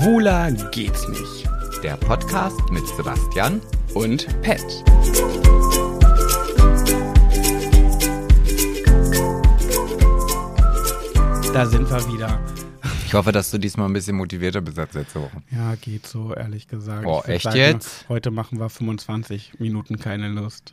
Schwuler geht's nicht. Der Podcast mit Sebastian. Und Pet. Da sind wir wieder. Ich hoffe, dass du diesmal ein bisschen motivierter bist als letzte Woche. Ja, geht so, ehrlich gesagt. Boah, echt sagen, jetzt? Heute machen wir 25 Minuten keine Lust.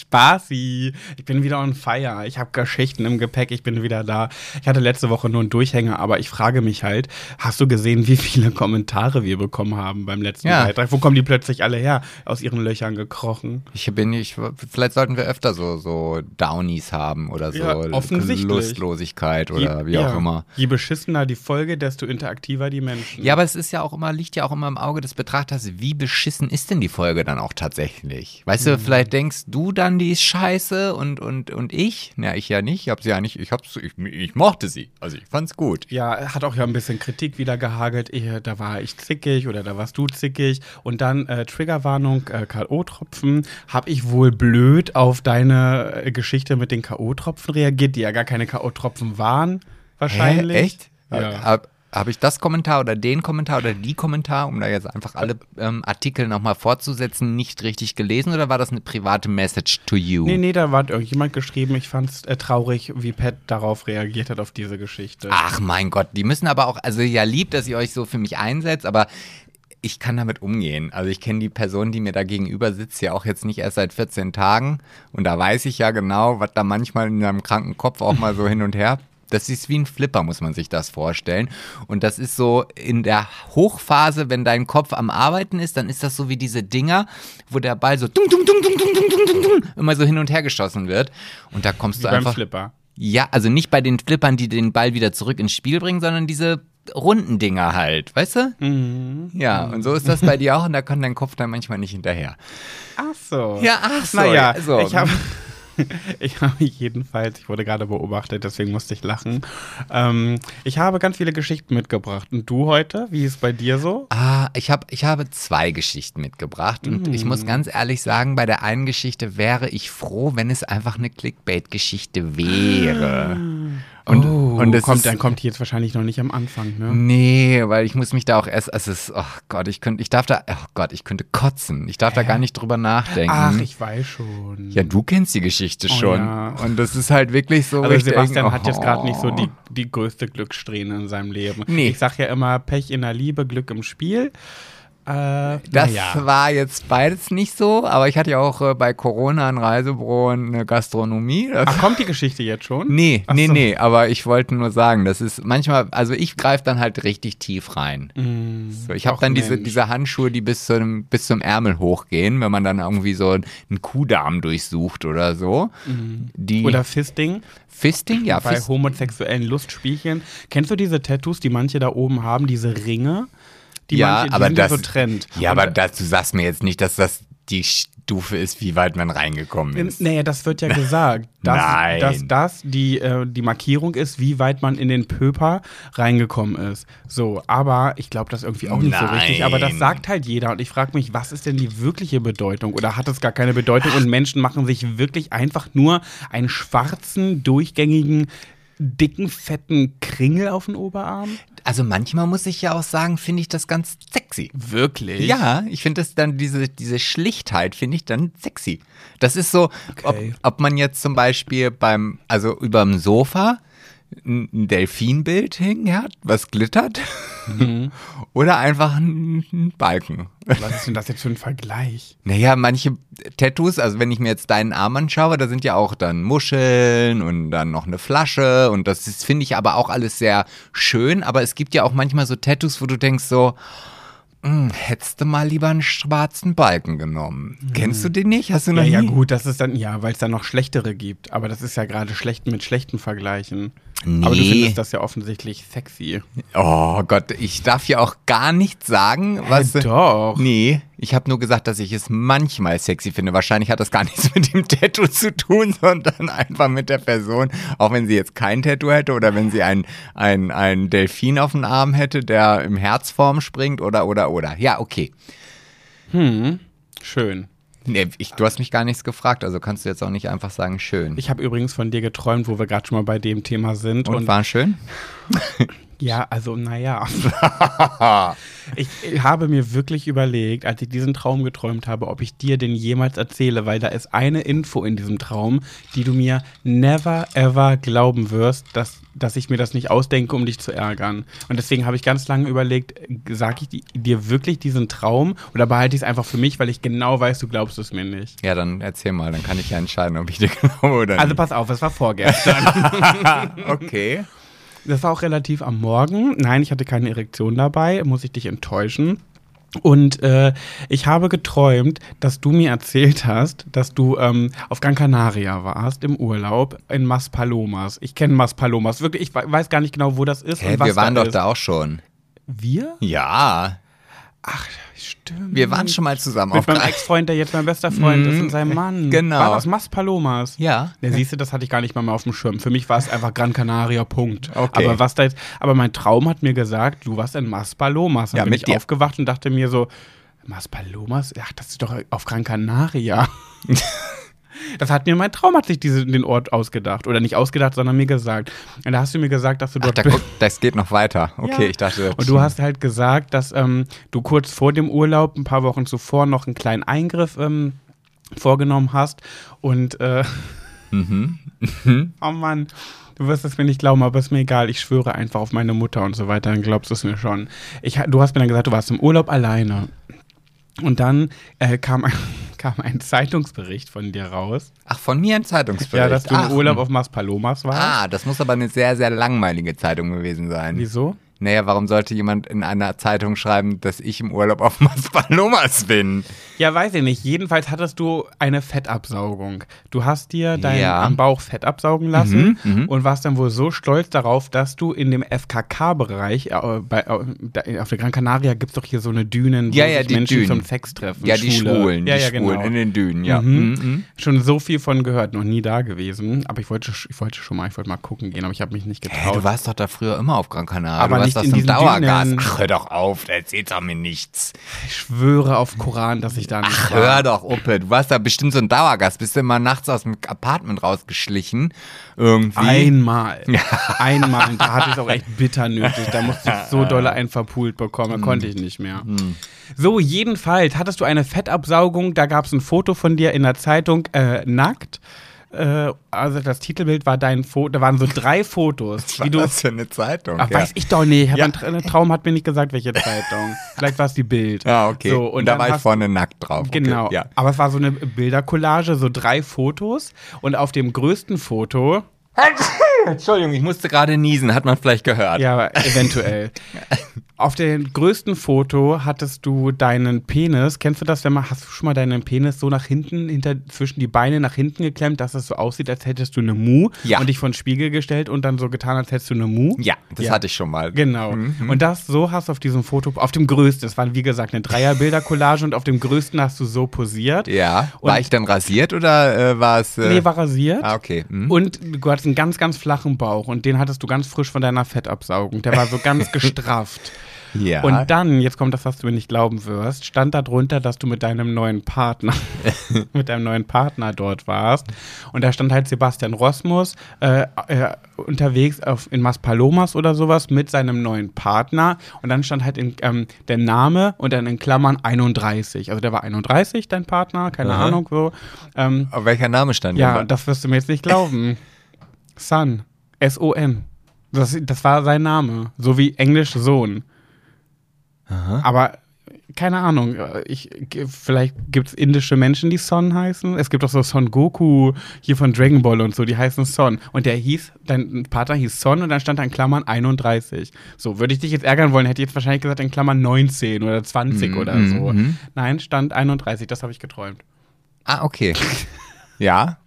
Spaßi. Ich bin wieder on fire. Ich habe Geschichten im Gepäck. Ich bin wieder da. Ich hatte letzte Woche nur einen Durchhänger, aber ich frage mich halt, hast du gesehen, wie viele Kommentare wir bekommen haben beim letzten Ja. Beitrag? Wo kommen die plötzlich alle her? Aus ihren Löchern gekrochen. Ich bin nicht, vielleicht sollten wir öfter so, so Downies haben oder so Ja, offensichtlich. Lustlosigkeit oder wie Je- auch ja. immer. Je beschissener die Folge, desto interaktiver die Menschen. Ja, aber es ist ja auch immer, liegt ja auch immer im Auge des Betrachters, wie beschissen ist denn die Folge dann auch tatsächlich? Weißt Mhm. du, vielleicht denkst du dann, die ist scheiße und, und, und ich? Ja, ich ja nicht. Ich hab sie ja nicht, ich hab's, ich, ich mochte sie. Also ich fand's gut. Ja, hat auch ja ein bisschen Kritik wieder gehagelt. Da war ich zickig oder da warst du zickig. Und dann äh, Triggerwarnung, äh, K.O.-Tropfen. Hab ich wohl blöd auf deine äh, Geschichte mit den K.O.-Tropfen reagiert, die ja gar keine K.O.-Tropfen waren, wahrscheinlich. Hä? Echt? Ja. Habe hab ich das Kommentar oder den Kommentar oder die Kommentar, um da jetzt einfach alle ähm, Artikel nochmal fortzusetzen, nicht richtig gelesen oder war das eine private Message to you? Nee, nee, da hat irgendjemand geschrieben, ich fand's äh, traurig, wie Pat darauf reagiert hat, auf diese Geschichte. Ach mein Gott, die müssen aber auch, also ja lieb, dass ihr euch so für mich einsetzt, aber ich kann damit umgehen. Also ich kenne die Person, die mir da gegenüber sitzt, ja auch jetzt nicht erst seit 14 Tagen und da weiß ich ja genau, was da manchmal in seinem kranken Kopf auch mal so hin und her. Das ist wie ein Flipper, muss man sich das vorstellen. Und das ist so in der Hochphase, wenn dein Kopf am Arbeiten ist, dann ist das so wie diese Dinger, wo der Ball so dung, dung, dung, dung, dung, dung, dung, dung, immer so hin und her geschossen wird. Und da kommst wie du beim einfach. Flipper. Ja, also nicht bei den Flippern, die den Ball wieder zurück ins Spiel bringen, sondern diese runden Dinger halt, weißt du? Mhm. Ja, und so ist das bei dir auch und da kann dein Kopf dann manchmal nicht hinterher. Ach so. Ja, ach so. Naja, so. ich habe ich habe jedenfalls, ich wurde gerade beobachtet, deswegen musste ich lachen. Ähm, ich habe ganz viele Geschichten mitgebracht. Und du heute? Wie ist es bei dir so? Ah, ich, hab, ich habe zwei Geschichten mitgebracht und ich muss ganz ehrlich sagen, bei der einen Geschichte wäre ich froh, wenn es einfach eine Clickbait-Geschichte wäre. Und, oh, und kommt, ist, dann kommt die jetzt wahrscheinlich noch nicht am Anfang, ne? Nee, weil ich muss mich da auch erst, es ist, oh Gott, ich könnte, ich darf da, oh Gott, ich könnte kotzen. Ich darf da gar nicht drüber nachdenken. Ach, ich weiß schon. Ja, du kennst die Geschichte Oh, schon. ja. Und das ist halt wirklich so. Also Sebastian denk, hat jetzt gerade nicht so oh. die, die größte Glückssträhne in seinem Leben. Nee. Ich sag ja immer Pech in der Liebe, Glück im Spiel. Äh, Das naja. war jetzt beides nicht so, aber ich hatte ja auch äh, bei Corona ein Reisebüro und eine Gastronomie. Ach, kommt die Geschichte jetzt schon? Nee, Ach nee, so. nee, aber ich wollte nur sagen, das ist manchmal, also ich greife dann halt richtig tief rein. Mm, So, ich habe dann diese, Mensch. diese Handschuhe, die bis zum, bis zum Ärmel hochgehen, wenn man dann irgendwie so einen Kuhdarm durchsucht oder so. Die Oder Fisting. Fisting, ja, bei Fist, homosexuellen Lustspielchen. Kennst du diese Tattoos, die manche da oben haben, diese Ringe? Die ja, manche, die aber das, ja so Trend. Ja, Und, aber das, du sagst mir jetzt nicht, dass das die Stufe ist, wie weit man reingekommen ist. Nee, das wird ja gesagt, dass, Nein. dass das die, äh, die Markierung ist, wie weit man in den Pöper reingekommen ist. So, aber ich glaube das irgendwie auch nicht so Nein. richtig. Aber das sagt halt jeder. Und ich frage mich, was ist denn die wirkliche Bedeutung? Oder hat es gar keine Bedeutung? Und Menschen machen sich wirklich einfach nur einen schwarzen, durchgängigen, dicken, fetten Kringel auf den Oberarm? Also manchmal muss ich ja auch sagen, finde ich das ganz sexy. Wirklich? Ja, ich finde das dann, diese, diese Schlichtheit finde ich dann sexy. Das ist so, Okay. ob, ob man jetzt zum Beispiel beim, also überm Sofa ein ein Delfinbild hängen hat, was glittert, oder einfach ein, ein Balken. Was ist denn das jetzt für ein Vergleich? Naja, manche Tattoos, also wenn ich mir jetzt deinen Arm anschaue, da sind ja auch dann Muscheln und dann noch eine Flasche und das ist, finde ich aber auch alles sehr schön, aber es gibt ja auch manchmal so Tattoos, wo du denkst so, hm, hättest du mal lieber einen schwarzen Balken genommen. Kennst du den nicht? Hast du noch Ja, ja, nie? gut, das ist dann, ja, weil es dann noch schlechtere gibt. Aber das ist ja gerade schlecht mit schlechten vergleichen. Nee. Aber du findest das ja offensichtlich sexy. Oh Gott, ich darf ja auch gar nicht sagen, was. doch. Nee, ich habe nur gesagt, dass ich es manchmal sexy finde. Wahrscheinlich hat das gar nichts mit dem Tattoo zu tun, sondern einfach mit der Person. Auch wenn sie jetzt kein Tattoo hätte oder wenn sie ein, ein, ein Delfin auf dem Arm hätte, der im Herzform springt oder, oder, oder. Ja, okay. Hm, schön. Nee, ich, du hast mich gar nichts gefragt, also kannst du jetzt auch nicht einfach sagen, schön. Ich habe übrigens von dir geträumt, wo wir gerade schon mal bei dem Thema sind. und, Und, war schön? Ja, also naja. ich habe mir wirklich überlegt, als ich diesen Traum geträumt habe, ob ich dir den jemals erzähle, weil da ist eine Info in diesem Traum, die du mir never ever glauben wirst, dass, dass ich mir das nicht ausdenke, um dich zu ärgern. Und deswegen habe ich ganz lange überlegt, sage ich dir wirklich diesen Traum oder behalte ich es einfach für mich, weil ich genau weiß, du glaubst es mir nicht. Ja, dann erzähl mal, dann kann ich ja entscheiden, ob ich dir glaube oder nicht. Also pass auf, es war vorgestern. okay. Das war auch relativ am Morgen. Nein, ich hatte keine Erektion dabei, muss ich dich enttäuschen. Und äh, ich habe geträumt, dass du mir erzählt hast, dass du ähm, auf Gran Canaria warst im Urlaub in Maspalomas. Ich kenne Maspalomas. Wirklich, ich weiß gar nicht genau, wo das ist. Hä, und was wir waren doch ist. da auch schon. Wir? Ja. Ach, stimmt. Wir waren schon mal zusammen Mit auf meinem Ex-Freund, der jetzt mein bester Freund ist und sein Mann. Genau. War das Maspalomas? Ja. Ja, siehst du, das hatte ich gar nicht mal mehr auf dem Schirm. Für mich war es einfach Gran Canaria, Punkt. Okay. Aber was da jetzt, aber mein Traum hat mir gesagt, du warst in Maspalomas. Dann Ja, bin mit ich dir. aufgewacht und dachte mir so, Maspalomas? Ach, das ist doch auf Gran Canaria. das hat mir mein Traum hat sich diese, den Ort ausgedacht. Oder nicht ausgedacht, sondern mir gesagt. Und da hast du mir gesagt, dass du Ach, dort da bist. guck, das geht noch weiter. Okay, Ja. ich dachte. Und du hast halt gesagt, dass ähm, du kurz vor dem Urlaub, ein paar Wochen zuvor, noch einen kleinen Eingriff ähm, vorgenommen hast. Und äh, oh Mann, du wirst es mir nicht glauben, aber ist mir egal. Ich schwöre einfach auf meine Mutter und so weiter, dann glaubst du es mir schon. Ich, du hast mir dann gesagt, du warst im Urlaub alleine. Und dann äh, kam, ein, kam ein Zeitungsbericht von dir raus. Ach, von mir ein Zeitungsbericht. Ja, dass du Ach, im Urlaub auf Maspalomas warst. Ah, das muss aber eine sehr, sehr langweilige Zeitung gewesen sein. Wieso? Naja, warum sollte jemand in einer Zeitung schreiben, dass ich im Urlaub auf Maspalomas bin? Ja, weiß ich nicht. Jedenfalls hattest du eine Fettabsaugung. Du hast dir deinen Ja. am Bauch Fett absaugen lassen Mhm, mhm. und warst dann wohl so stolz darauf, dass du in dem FKK-Bereich, äh, bei, äh, auf der Gran Canaria gibt es doch hier so eine Dünen, wo Ja, ja, sich die Menschen Dünen. zum Sex treffen. Ja, die Schwule. Schwulen, ja, die ja, Schwulen genau. in den Dünen, ja. Mhm. Mhm. Schon so viel von gehört, noch nie da gewesen. Aber ich wollte, ich wollte schon mal, ich wollte mal gucken gehen, aber ich habe mich nicht getraut. du warst doch da früher immer auf Gran Canaria. Aber du warst nicht aus in dem diesen Dauergas. Dünen. Ach, hör doch auf, erzählst doch mir nichts. ich schwöre auf Koran, dass ich da nicht Ach, war. hör doch, Uppe, du warst da bestimmt so ein Dauergast. Bist du immer nachts aus dem Apartment rausgeschlichen? Irgendwie. Einmal. Einmal. Und da hatte ich es auch echt bitter nötig. Da musste ich so dolle einen verpult bekommen. Da konnte ich nicht mehr. So, jedenfalls hattest du eine Fettabsaugung. Da gab es ein Foto von dir in der Zeitung äh, nackt. Äh, also das Titelbild war dein Foto. Da waren so drei Fotos. Was wie war du, das für eine Zeitung? Ach, ja. weiß ich doch nicht. Ja. ein Tra- ein Traum hat mir nicht gesagt, welche Zeitung. Vielleicht war es die Bild. Ja, okay. So, und da dann war ich vorne nackt drauf. Okay, Genau. Ja. Aber es war so eine Bildercollage, so drei Fotos. Und auf dem größten Foto Entschuldigung, ich musste gerade niesen, hat man vielleicht gehört. Ja, eventuell. Auf dem größten Foto hattest du deinen Penis. Kennst du das, wenn man, hast du schon mal deinen Penis so nach hinten, hinter, zwischen die Beine nach hinten geklemmt, dass es so aussieht, als hättest du eine Mu Ja. und dich vor den Spiegel gestellt und dann so getan, als hättest du eine Mu? Ja, das Ja. hatte ich schon mal. Genau. Mhm. Und das, so hast du auf diesem Foto, auf dem größten, es war wie gesagt eine Dreierbilder-Collage und auf dem größten hast du so posiert. Ja. War Und- ich dann rasiert oder äh, war es. Äh, Nee, war rasiert. Ah, okay. Hm. Und du hattest einen ganz, ganz flachen Bauch und den hattest du ganz frisch von deiner Fettabsaugung. Der war so ganz gestrafft. Ja. Und dann, jetzt kommt das, was du mir nicht glauben wirst, stand da drunter, dass du mit deinem neuen Partner, mit deinem neuen Partner dort warst. Und da stand halt Sebastian Rosmus äh, äh, unterwegs auf, in Maspalomas oder sowas mit seinem neuen Partner. Und dann stand halt in, ähm, der Name und dann in Klammern 31. Also der war 31, dein Partner, keine Aha. Ahnung so. Ähm, Auf welcher Name stand ja, denn? das wirst du mir jetzt nicht glauben. Son. S-O-N. Das, das war sein Name. So wie Englisch Sohn. Aber keine Ahnung. Ich, vielleicht gibt es indische Menschen, die Son heißen. Es gibt auch so Son Goku hier von Dragon Ball und so, die heißen Son. Und der hieß, dein Partner hieß Son und dann stand da in Klammern 31. So, würde ich dich jetzt ärgern wollen, hätte ich jetzt wahrscheinlich gesagt in Klammern 19 oder 20 Mhm, oder mhm, so. mhm. Nein, stand 31, das habe ich geträumt. Ah, okay. ja.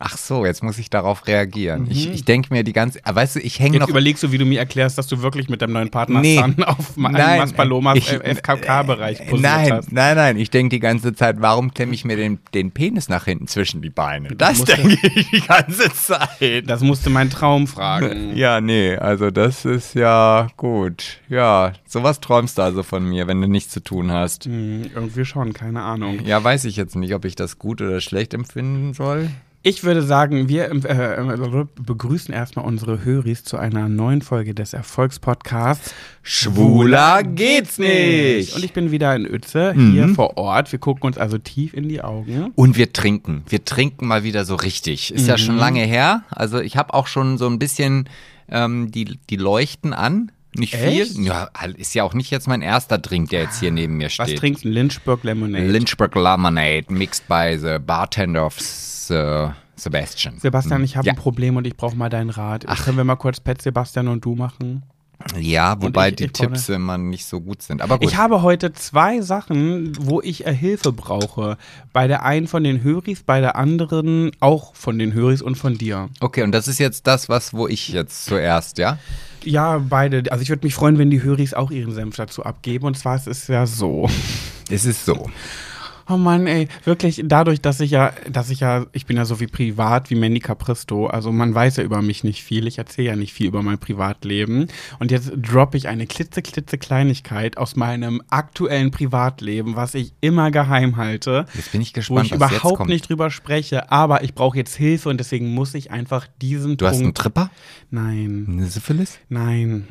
Ach so, jetzt muss ich darauf reagieren. Mhm. Ich, ich denke mir die ganze. ah, Weißt du, ich hänge noch. überlegst du, wie du mir erklärst, dass du wirklich mit deinem neuen Partner Nee. Sun auf Nein, Mas Palomas ich- äh, FKK-Bereich Nein, hast. nein, nein. Ich denke die ganze Zeit, warum klemme ich mir den, den Penis nach hinten zwischen die Beine? Das denke ich die ganze Zeit. Das musste mein Traum fragen. Ja, nee, also das ist ja gut. Ja, sowas träumst du also von mir, wenn du nichts zu tun hast. Hm, irgendwie schon, keine Ahnung. Ja, weiß ich jetzt nicht, ob ich das gut oder schlecht empfinden soll. Ich würde sagen, wir äh, begrüßen erstmal unsere Höris zu einer neuen Folge des Erfolgspodcasts Schwuler geht's nicht. Und ich bin wieder in Uetze, Mhm. hier vor Ort. Wir gucken uns also tief in die Augen. Und wir trinken. Wir trinken mal wieder so richtig. Ist ja schon Mhm. lange her. Also ich habe auch schon so ein bisschen ähm, die, die Leuchten an. Nicht Echt? viel. Ja, ist ja auch nicht jetzt mein erster Drink, der jetzt hier neben mir Was steht. trinkst du? Lynchburg Lemonade. Lynchburg Lemonade, mixed by the bartender of uh, Sebastian. Sebastian, ich habe ja. ein Problem und ich brauche mal deinen Rat. Können wir mal kurz Pet Sebastian und du machen? Ja, wobei ich- die ich Tipps immer nicht so gut sind. Aber gut. Ich habe heute zwei Sachen, wo ich äh, Hilfe brauche. Bei der einen von den Höris, bei der anderen auch von den Höris und von dir. okay, und das ist jetzt das, was, wo ich jetzt zuerst, ja? Ja, beide. Also ich würde mich freuen, wenn die Höris auch ihren Senf dazu abgeben. Und zwar es ist ja so. Es ist so. Oh Mann, ey, wirklich dadurch, dass ich ja, dass ich ja, ich bin ja so wie privat wie Mandy Capristo, also man weiß ja über mich nicht viel, ich erzähle ja nicht viel über mein Privatleben und jetzt droppe ich eine klitzeklitze Kleinigkeit aus meinem aktuellen Privatleben, was ich immer geheim halte, Jetzt bin ich wo gespannt, ich was jetzt überhaupt nicht drüber spreche, aber ich brauche jetzt Hilfe und deswegen muss ich einfach diesen Du hast einen Punkt. Tripper? nein, Eine Syphilis? nein.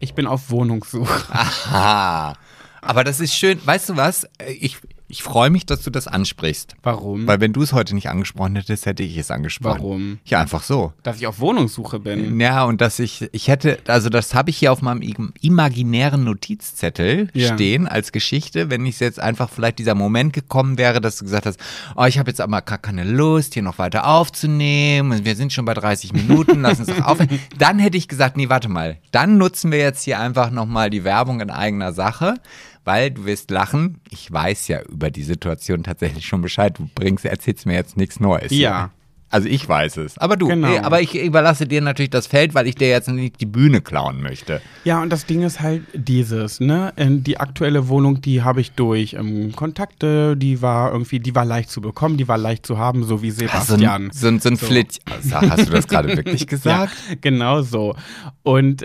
Ich bin auf Wohnungssuche. Aha. Aber das ist schön. Weißt du was? Ich, ich freue mich, dass du das ansprichst. Warum? Weil wenn du es heute nicht angesprochen hättest, hätte ich es angesprochen. Warum? Ja, einfach so. Dass ich auf Wohnungssuche bin. Ja, und dass ich, ich hätte, also das habe ich hier auf meinem im- imaginären Notizzettel Ja. stehen als Geschichte, wenn ich jetzt einfach vielleicht dieser Moment gekommen wäre, dass du gesagt hast, oh, ich habe jetzt aber gar keine Lust, hier noch weiter aufzunehmen, wir sind schon bei 30 Minuten, lass uns doch aufhören. Dann hätte ich gesagt, nee, warte mal, dann nutzen wir jetzt hier einfach nochmal die Werbung in eigener Sache. Weil du wirst lachen, ich weiß ja über die Situation tatsächlich schon Bescheid. Du bringst, erzählst mir jetzt nichts Neues. Ja. Also ich weiß es. Aber du, Genau. aber ich überlasse dir natürlich das Feld, weil ich dir jetzt nicht die Bühne klauen möchte. Ja, und das Ding ist halt dieses, ne? Die aktuelle Wohnung, die habe ich durch ähm, Kontakte, die war irgendwie, die war leicht zu bekommen, die war leicht zu haben, so wie So Sebastian. ein, so ein, so ein So. Flit. Also, hast du das gerade wirklich gesagt? Ja, genau so. Und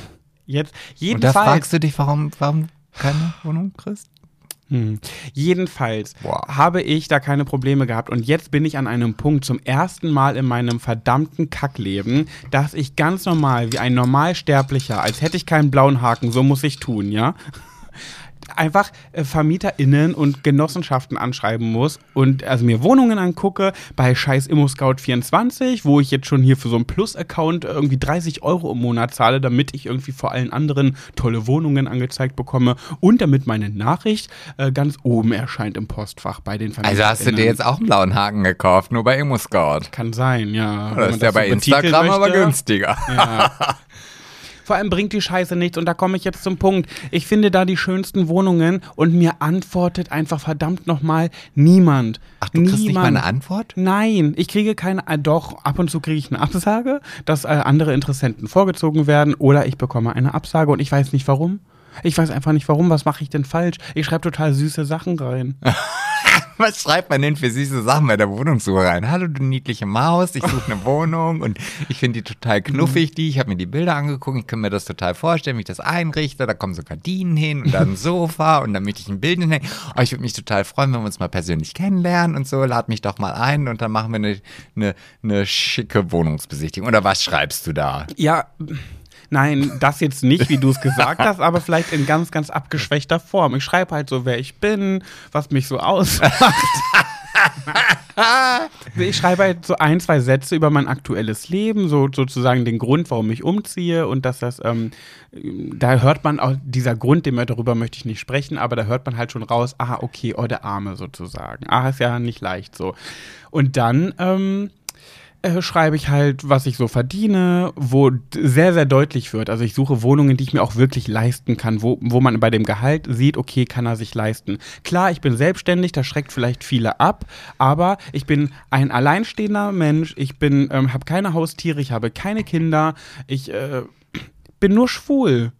jetzt, Und da jedenfalls, fragst du dich, warum, warum keine Wohnung kriegst? hm, jedenfalls Wow. habe ich da keine Probleme gehabt. Und jetzt bin ich an einem Punkt zum ersten Mal in meinem verdammten Kackleben, dass ich ganz normal, wie ein Normalsterblicher, als hätte ich keinen blauen Haken, so muss ich tun, ja? Einfach äh, VermieterInnen und Genossenschaften anschreiben muss und also mir Wohnungen angucke bei scheiß ImmoScout24, wo ich jetzt schon hier für so einen Plus-Account irgendwie 30 Euro im Monat zahle, damit ich irgendwie vor allen anderen tolle Wohnungen angezeigt bekomme und damit meine Nachricht äh, ganz oben erscheint im Postfach bei den Also hast du dir jetzt auch einen blauen Haken gekauft, nur bei ImmoScout. Kann sein, ja. Das ist ja so bei Instagram aber günstiger. Vor allem bringt die Scheiße nichts und da komme ich jetzt zum Punkt. Ich finde da die schönsten Wohnungen und mir antwortet einfach verdammt nochmal niemand. Ach, du kriegst nicht mal Niemand. eine Antwort? Nein, ich kriege keine, äh, doch, ab und zu kriege ich eine Absage, dass äh, andere Interessenten vorgezogen werden oder ich bekomme eine Absage und ich weiß nicht warum. Ich weiß einfach nicht warum, was mache ich denn falsch? Ich schreibe total süße Sachen rein. Was schreibt man denn für süße Sachen bei der Wohnungssuche rein? Hallo, du niedliche Maus, ich suche eine Wohnung und ich finde die total knuffig, die. Ich habe mir die Bilder angeguckt, ich kann mir das total vorstellen, wie ich das einrichte. Da kommen so Gardinen hin und dann ein Sofa und dann möchte ich ein Bild hinhängen. Oh, ich würde mich total freuen, wenn wir uns mal persönlich kennenlernen und so. Lad mich doch mal ein und dann machen wir eine, eine, eine schicke Wohnungsbesichtigung. Oder was schreibst du da? Ja, nein, das jetzt nicht, wie du es gesagt hast, aber vielleicht in ganz, ganz abgeschwächter Form. Ich schreibe halt so, wer ich bin, was mich so ausmacht. ich schreibe halt so ein, zwei Sätze über mein aktuelles Leben, so sozusagen den Grund, warum ich umziehe und dass das, ähm, da hört man auch, dieser Grund, wir darüber möchte ich nicht sprechen, aber da hört man halt schon raus, ah, okay, oh, der Arme sozusagen. Ah, ist ja nicht leicht so. Und dann, ähm, äh, schreibe ich halt, was ich so verdiene, wo sehr, sehr deutlich wird. Also ich suche Wohnungen, die ich mir auch wirklich leisten kann, wo, wo man bei dem Gehalt sieht, okay, kann er sich leisten. Klar, ich bin selbstständig, das schreckt vielleicht viele ab, aber ich bin ein alleinstehender Mensch, ich bin, ähm, habe keine Haustiere, ich habe keine Kinder, ich äh, bin nur schwul.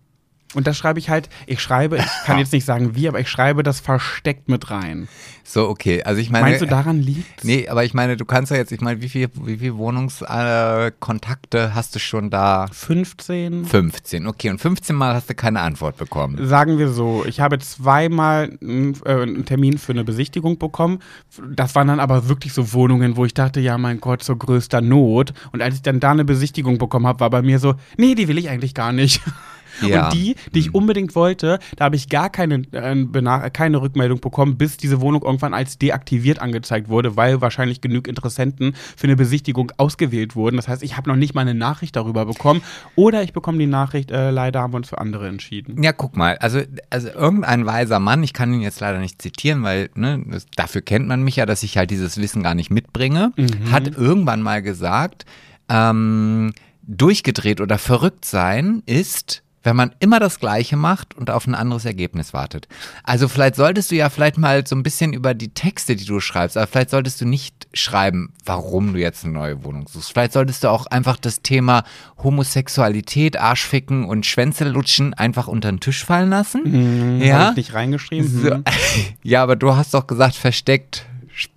Und das schreibe ich halt, ich schreibe, ich kann jetzt nicht sagen wie, aber ich schreibe das versteckt mit rein. So, okay. Also ich meine. Meinst du, daran liegt? Nee, aber ich meine, du kannst ja jetzt, ich meine, wie viel, wie viel Wohnungskontakte äh, hast du schon da? 15. 15, okay. Und 15 Mal hast du keine Antwort bekommen. Sagen wir so, ich habe zweimal einen, äh, einen Termin für eine Besichtigung bekommen. Das waren dann aber wirklich so Wohnungen, wo ich dachte, ja, mein Gott, so größter Not. Und als ich dann da eine Besichtigung bekommen habe, war bei mir so, nee, die will ich eigentlich gar nicht. Ja. Und die, die ich Hm. unbedingt wollte, da habe ich gar keine, äh, keine Rückmeldung bekommen, bis diese Wohnung irgendwann als deaktiviert angezeigt wurde, weil wahrscheinlich genug Interessenten für eine Besichtigung ausgewählt wurden. Das heißt, ich habe noch nicht mal eine Nachricht darüber bekommen. Oder ich bekomme die Nachricht, äh, leider haben wir uns für andere entschieden. Ja, guck mal, also, also irgendein weiser Mann, ich kann ihn jetzt leider nicht zitieren, weil ne, das, dafür kennt man mich ja, dass ich halt dieses Wissen gar nicht mitbringe, hat irgendwann mal gesagt, ähm, durchgedreht oder verrückt sein ist, wenn man immer das Gleiche macht und auf ein anderes Ergebnis wartet. Also vielleicht solltest du ja vielleicht mal so ein bisschen über die Texte, die du schreibst, aber vielleicht solltest du nicht schreiben, warum du jetzt eine neue Wohnung suchst. Vielleicht solltest du auch einfach das Thema Homosexualität, Arschficken und Schwänze lutschen einfach unter den Tisch fallen lassen. Habe Ja. ich nicht reingeschrieben. So, Hm. ja, aber du hast doch gesagt, versteckt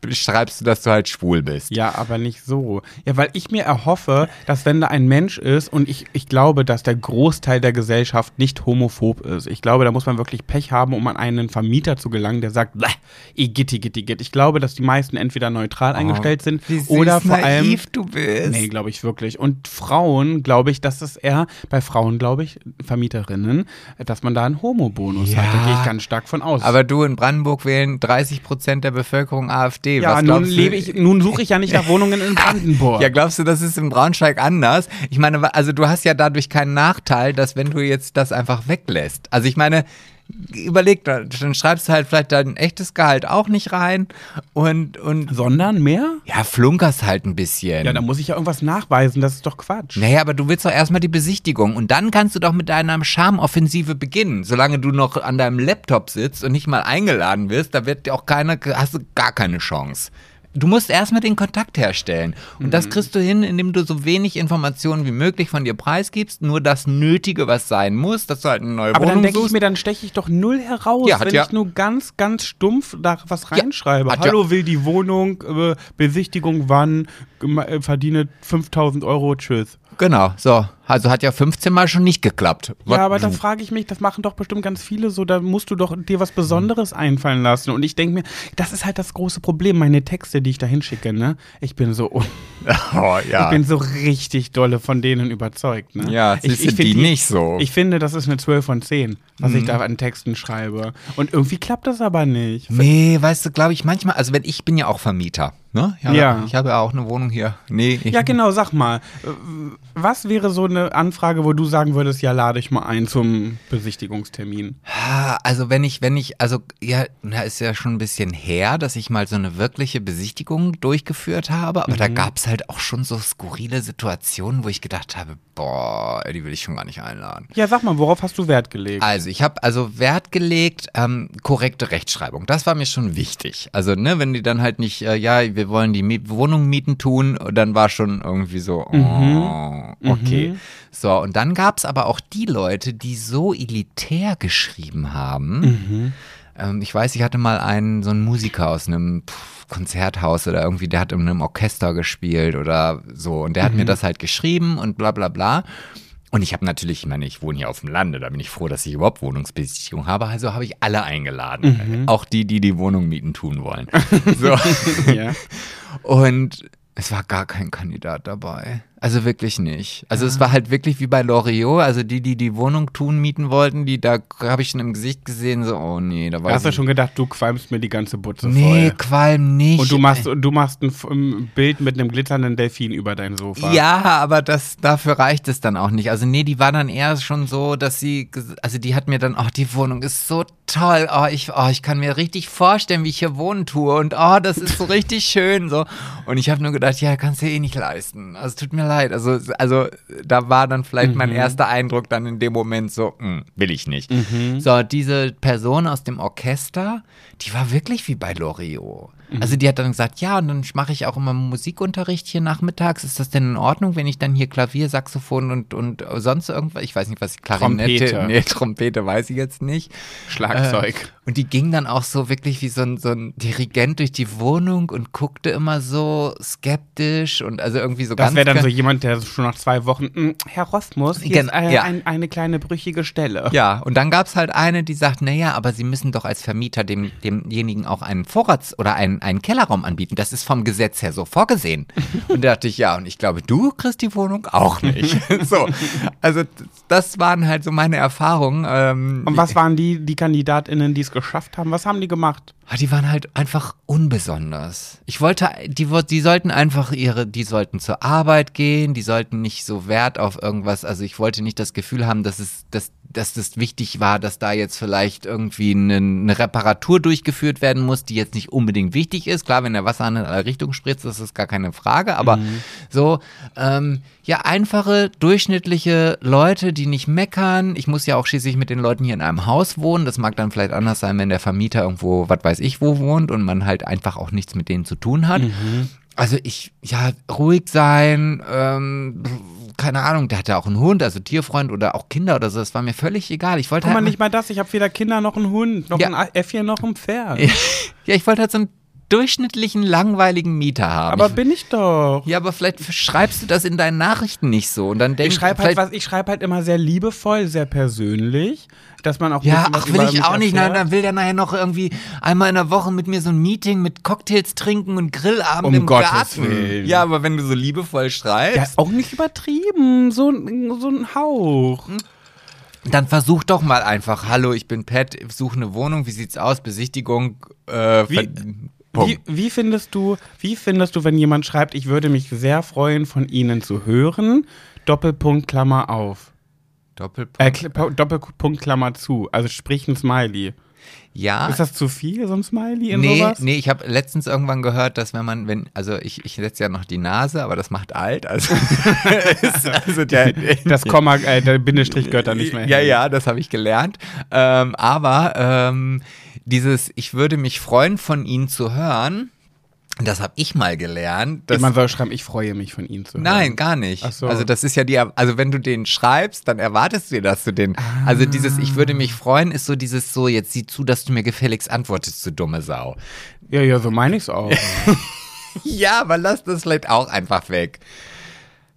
schreibst du, dass du halt schwul bist. Ja, aber nicht so. Ja, weil ich mir erhoffe, dass wenn da ein Mensch ist und ich, ich glaube, dass der Großteil der Gesellschaft nicht homophob ist. Ich glaube, da muss man wirklich Pech haben, um an einen Vermieter zu gelangen, der sagt, "Bäh, igitt, igitt, igitt. Ich glaube, dass die meisten entweder neutral eingestellt sind Oh, Wie süß oder vor allem. naiv du bist. Nee, glaube ich wirklich. Und Frauen, glaube ich, dass es eher, bei Frauen, glaube ich, Vermieterinnen, dass man da einen Homo-Bonus hat. Da Ja. gehe ich ganz stark von aus. Aber du in Brandenburg wählen 30 Prozent der Bevölkerung AfD. Ja, Was nun lebe ich, nun suche ich ja nicht nach Wohnungen in Brandenburg. Ja, glaubst du, das ist in Braunschweig anders? Ich meine, also du hast ja dadurch keinen Nachteil, dass wenn du jetzt das einfach weglässt. Also ich meine, überleg, dann schreibst du halt vielleicht dein echtes Gehalt auch nicht rein und, und Sondern mehr? ja, flunkerst halt ein bisschen. Ja, da muss ich ja irgendwas nachweisen, das ist doch Quatsch. Naja, aber du willst doch erstmal die Besichtigung und dann kannst du doch mit deiner Charmoffensive beginnen. Solange du noch an deinem Laptop sitzt und nicht mal eingeladen wirst, da wird dir auch keine, hast du gar keine Chance. Du musst erstmal den Kontakt herstellen. Und Mhm. das kriegst du hin, indem du so wenig Informationen wie möglich von dir preisgibst, nur das Nötige, was sein muss, dass du halt eine neue Aber dann Wohnung denke ich mir, dann steche ich doch null heraus, Ja, wenn ja- ich nur ganz, ganz stumpf da was reinschreibe. ja- Hallo, will die Wohnung, äh, Besichtigung wann, äh, verdiene 5000 Euro, tschüss. Genau, so. Also hat ja 15 Mal schon nicht geklappt. Ja, aber da frage ich mich, das machen doch bestimmt ganz viele so, da musst du doch dir was Besonderes einfallen lassen. Und ich denke mir, das ist halt das große Problem, meine Texte, die ich da hinschicke, ne? Ich bin so, oh, ja. ich bin so richtig dolle von denen überzeugt, ne? Ja, ich, du, find die nicht so. Ich finde, das ist eine 12 von 10, was Mhm. ich da an Texten schreibe. Und irgendwie klappt das aber nicht. Nee, weißt du, glaube ich, manchmal, also wenn ich bin ja auch Vermieter, ne? Ja. Ich habe ja auch eine Wohnung hier. Nee, ich, Ja, genau, sag mal, was wäre so eine Anfrage, wo du sagen würdest, ja, lade ich mal ein zum Besichtigungstermin? Ah, Also wenn ich, wenn ich, also ja, na, ist ja schon ein bisschen her, dass ich mal so eine wirkliche Besichtigung durchgeführt habe, aber da gab es halt auch schon so skurrile Situationen, wo ich gedacht habe, boah, die will ich schon gar nicht einladen. Ja, sag mal, worauf hast du Wert gelegt? Also ich habe also Wert gelegt, ähm, korrekte Rechtschreibung. Das war mir schon wichtig. Also ne, wenn die dann halt nicht, äh, ja, wir wollen die Miet Wohnung mieten tun, dann war schon irgendwie so, oh, okay. So, und dann gab es aber auch die Leute, die so elitär geschrieben haben. Ähm, ich weiß, ich hatte mal einen, so einen Musiker aus einem pff, Konzerthaus oder irgendwie, der hat in einem Orchester gespielt oder so. Und der hat mir das halt geschrieben und bla bla bla. Und ich habe natürlich, ich meine, ich wohne hier auf dem Lande, da bin ich froh, dass ich überhaupt Wohnungsbesichtigung habe. Also habe ich alle eingeladen. Auch die, die die Wohnung mieten tun wollen. so. ja. Und es war gar kein Kandidat dabei. Also wirklich nicht. Also es war halt wirklich wie bei Loriot, also die, die die Wohnung tun, mieten wollten, die, da habe ich schon im Gesicht gesehen, so, oh nee, da Da war hast du schon gedacht, du qualmst mir die ganze Butze Nee, voll. Qualm nicht. Und du machst, und du machst ein, Bild mit einem glitzernden Delfin über dein Sofa. Ja, aber das, dafür reicht es dann auch nicht. Also nee, die war dann eher schon so, dass sie, also die hat mir dann, oh, die Wohnung ist so toll, oh, ich, oh, ich kann mir richtig vorstellen, wie ich hier wohnen tue und oh, das ist so richtig schön, so. Und ich habe nur gedacht, ja, kannst du eh nicht leisten. Also tut mir leid. Also, also da war dann vielleicht mein erster Eindruck dann in dem Moment so, hm, will ich nicht. So, diese Person aus dem Orchester, die war wirklich wie bei Loriot. Also die hat dann gesagt, ja, und dann mache ich auch immer Musikunterricht hier nachmittags. Ist das denn in Ordnung, wenn ich dann hier Klavier, Saxophon und, und sonst irgendwas, ich weiß nicht, was Klarinette, Trompete. nee, Trompete weiß ich jetzt nicht. Schlagzeug. Äh, und die ging dann auch so wirklich wie so ein, so ein Dirigent durch die Wohnung und guckte immer so skeptisch und also irgendwie so Das ganz. wäre dann so jemand, der schon nach zwei Wochen, "Mm, Herr Rosmus, hier Gen- ist ein, ja. ein, eine kleine brüchige Stelle. Ja, und dann gab's halt eine, die sagt, naja, aber Sie müssen doch als Vermieter dem, demjenigen auch einen Vorrats- oder einen, einen Kellerraum anbieten. Das ist vom Gesetz her so vorgesehen. Und da dachte ich, ja, und ich glaube, du kriegst die Wohnung auch nicht. so, also das waren halt so meine Erfahrungen. Ähm, Und was waren die, die KandidatInnen, die es geschafft haben? Was haben die gemacht? Ah, Die waren halt einfach unbesonders. Ich wollte, die, die sollten einfach ihre, die sollten zur Arbeit gehen, die sollten nicht so Wert auf irgendwas, also ich wollte nicht das Gefühl haben, dass es, dass, dass das wichtig war, dass da jetzt vielleicht irgendwie eine, eine Reparatur durchgeführt werden muss, die jetzt nicht unbedingt wichtig ist. Klar, wenn der Wasserhahn in alle Richtungen spritzt, das ist gar keine Frage, aber so, ähm, ja, einfache, durchschnittliche Leute, die nicht meckern. Ich muss ja auch schließlich mit den Leuten hier in einem Haus wohnen. Das mag dann vielleicht anders sein, wenn der Vermieter irgendwo, was weiß ich, wo wohnt und man halt einfach auch nichts mit denen zu tun hat. Also ich, ja, ruhig sein, ähm, keine Ahnung, der hatte auch einen Hund, also Tierfreund oder auch Kinder oder so, das war mir völlig egal. Ich wollte Guck mal, halt nicht mal das. Ich habe weder Kinder noch einen Hund, noch Ja. ein Äffchen noch ein Pferd. ja, ich wollte halt so einen durchschnittlichen, langweiligen Mieter haben. Aber bin ich doch. ja, aber vielleicht schreibst du das in deinen Nachrichten nicht so und dann denkst Ich schreibe halt, was- ich schreib halt immer sehr liebevoll, sehr persönlich, dass man auch Ja, ach, will ich auch nicht. Nein, dann will der nachher noch irgendwie einmal in der Woche mit mir so ein Meeting mit Cocktails trinken und Grillabend Um im Gottes Garten. Willen. Ja, aber wenn du so liebevoll schreibst, Ja, auch nicht übertrieben, so, ein- so ein Hauch. dann versuch doch mal einfach. Hallo, ich bin Pat, suche eine Wohnung. Wie sieht's aus? Besichtigung. Äh, Wie-. Wie, wie findest du, wie findest du, wenn jemand schreibt, ich würde mich sehr freuen, von Ihnen zu hören, Doppelpunkt, Klammer auf. Doppelpunkt. Äh, Doppelpunkt, Klammer zu. Also sprich ein Smiley. ja. Ist das zu viel, so ein Smiley in nee, sowas? nee, ich habe letztens irgendwann gehört, dass wenn man, wenn, also ich, ich setze ja noch die Nase, aber das macht alt. Also, also der, Das Komma, äh, der Bindestrich gehört da nicht mehr Ja, hin. ja, das habe ich gelernt. Ähm, aber ähm, dieses, ich würde mich freuen, von Ihnen zu hören, das habe ich mal gelernt. dass- Man soll schreiben, ich freue mich von Ihnen zu hören. Nein, gar nicht. Ach so. Also das ist ja die, also wenn du den schreibst, dann erwartest du dir, dass du den, also dieses, ich würde mich freuen, ist so dieses so, jetzt sieh zu, dass du mir gefälligst antwortest, du dumme Sau. Ja, ja, so meine ich es auch. Ja, aber lass das vielleicht auch einfach weg.